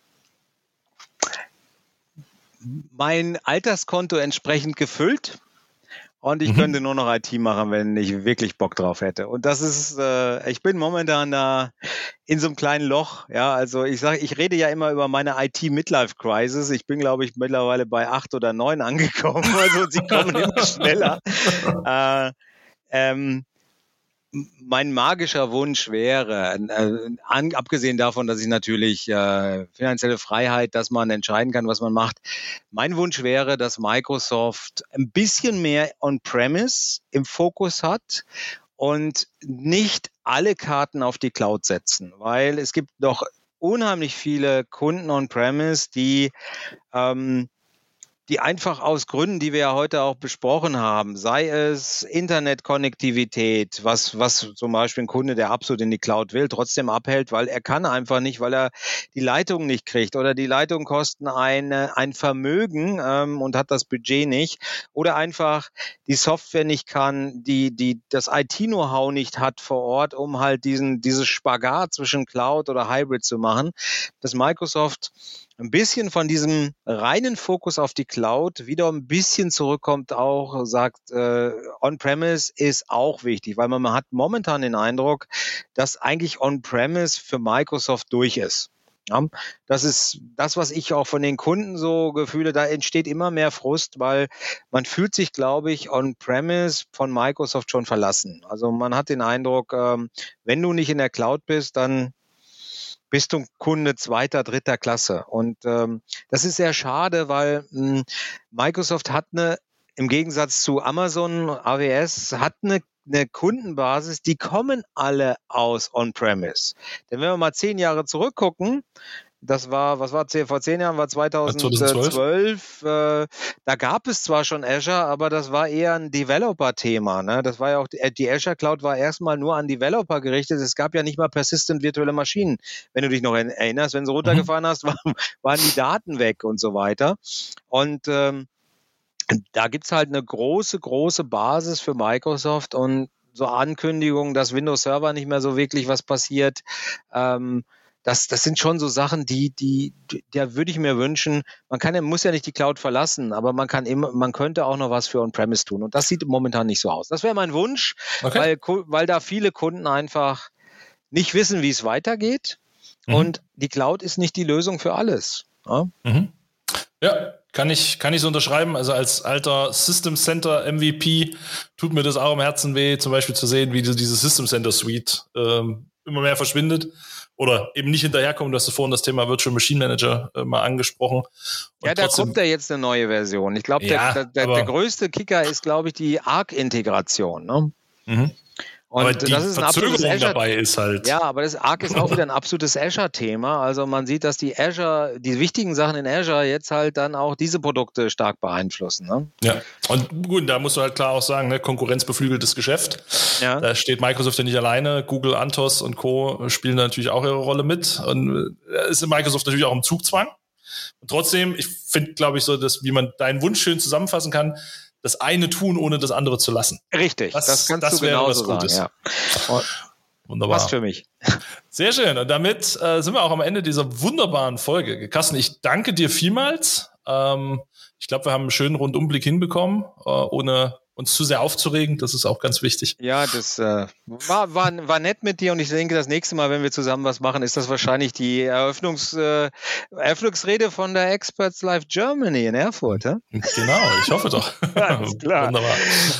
mein Alterskonto entsprechend gefüllt und ich mhm. könnte nur noch IT machen, wenn ich wirklich Bock drauf hätte. Und das ist, äh, ich bin momentan da in so einem kleinen Loch. Ja, also ich sage, ich rede ja immer über meine IT-Midlife-Crisis. Ich bin, glaube ich, mittlerweile bei acht oder neun [laughs] angekommen. Also sie kommen immer [laughs] schneller. Äh, ähm, mein magischer Wunsch wäre, äh, abgesehen davon, dass ich natürlich äh, finanzielle Freiheit, dass man entscheiden kann, was man macht. Mein Wunsch wäre, dass Microsoft ein bisschen mehr On-Premise im Fokus hat und nicht alle Karten auf die Cloud setzen, weil es gibt doch unheimlich viele Kunden On-Premise, die ähm, die einfach aus Gründen, die wir ja heute auch besprochen haben, sei es Internetkonnektivität, was, was zum Beispiel ein Kunde, der absolut in die Cloud will, trotzdem abhält, weil er kann einfach nicht, weil er die Leitung nicht kriegt oder die Leitungen kosten eine, ein Vermögen ähm, und hat das Budget nicht oder einfach die Software nicht kann, die, die das IT-Know-how nicht hat vor Ort, um halt diesen, dieses Spagat zwischen Cloud oder Hybrid zu machen, dass Microsoft ein bisschen von diesem reinen Fokus auf die Cloud wieder ein bisschen zurückkommt, auch sagt, äh, On-Premise ist auch wichtig, weil man, man hat momentan den Eindruck, dass eigentlich On-Premise für Microsoft durch ist. Ja, das ist das, was ich auch von den Kunden so gefühle. Da entsteht immer mehr Frust, weil man fühlt sich, glaube ich, on-premise von Microsoft schon verlassen. Also man hat den Eindruck, ähm, wenn du nicht in der Cloud bist, dann bist du Kunde zweiter, dritter Klasse. Und ähm, das ist sehr schade, weil mh, hm, Microsoft hat eine, im Gegensatz zu Amazon, AWS, hat eine eine Kundenbasis, die kommen alle aus On-Premise. Denn wenn wir mal zehn Jahre zurückgucken, das war, was war vor zehn Jahren, war 2012. 2012. Äh, da gab es zwar schon Azure, aber das war eher ein Developer-Thema. Ne? Das war ja auch, die, die Azure Cloud war erstmal nur an Developer gerichtet. Es gab ja nicht mal persistent virtuelle Maschinen. Wenn du dich noch erinnerst, wenn du runtergefahren mhm. hast, [laughs] waren, waren die Daten weg und so weiter. Und ähm, da gibt's halt eine große, große Basis für Microsoft und so Ankündigungen, dass Windows Server nicht mehr so wirklich was passiert. Ähm, das, das sind schon so Sachen, die, die, da würde ich mir wünschen, man kann, muss ja nicht die Cloud verlassen, aber man kann immer, man könnte auch noch was für On-Premise tun. Und das sieht momentan nicht so aus. Das wäre mein Wunsch, okay. weil, weil da viele Kunden einfach nicht wissen, wie es weitergeht. Mhm. Und die Cloud ist nicht die Lösung für alles.
Ja? Mhm. ja, kann ich, kann ich so unterschreiben. Also als alter System Center MVP tut mir das auch am Herzen weh, zum Beispiel zu sehen, wie diese System Center Suite ähm, immer mehr verschwindet oder eben nicht hinterherkommen. Du hast vorhin das Thema Virtual Machine Manager äh, mal angesprochen.
Und ja, da trotzdem, kommt ja jetzt eine neue Version. Ich glaube, ja, der, der, der, größte Kicker ist, glaube ich, die ARC-Integration. Ne? Mhm.
Und aber die das ist Verzögerung Azure, dabei ist halt.
Ja, aber das Arc ist auch wieder ein absolutes Azure-Thema. Also man sieht, dass die Azure, die wichtigen Sachen in Azure jetzt halt dann auch diese Produkte stark beeinflussen. Ne?
Ja, und gut, da musst du halt klar auch sagen, ne, konkurrenzbeflügeltes Geschäft. Ja. Da steht Microsoft ja nicht alleine. Google, Antos und Co. spielen da natürlich auch ihre Rolle mit. Und äh, ist Microsoft natürlich auch im Zugzwang. Und trotzdem, ich finde, glaube ich, so, dass, wie man deinen Wunsch schön zusammenfassen kann, das eine tun, ohne das andere zu lassen.
Richtig,
das, das kannst das du wäre was Gutes. Sagen,
ja. Wunderbar. Passt für mich. [laughs]
Sehr schön. Und damit äh, sind wir auch am Ende dieser wunderbaren Folge. Carsten, ich danke dir vielmals. Ähm, ich glaube, wir haben einen schönen Rundumblick hinbekommen, äh, ohne uns zu sehr aufzuregen. Das ist auch ganz wichtig.
Ja, das äh, war, war, war nett mit dir und ich denke, das nächste Mal, wenn wir zusammen was machen, ist das wahrscheinlich die Eröffnungs, äh, Eröffnungsrede von der Experts Live Germany in Erfurt. Ja?
Genau, ich hoffe doch. [laughs]
Alles klar. Wunderbar.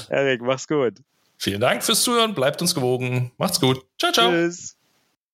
Erik, mach's gut.
Vielen Dank fürs Zuhören. Bleibt uns gewogen. Macht's gut. Ciao, ciao. Tschüss.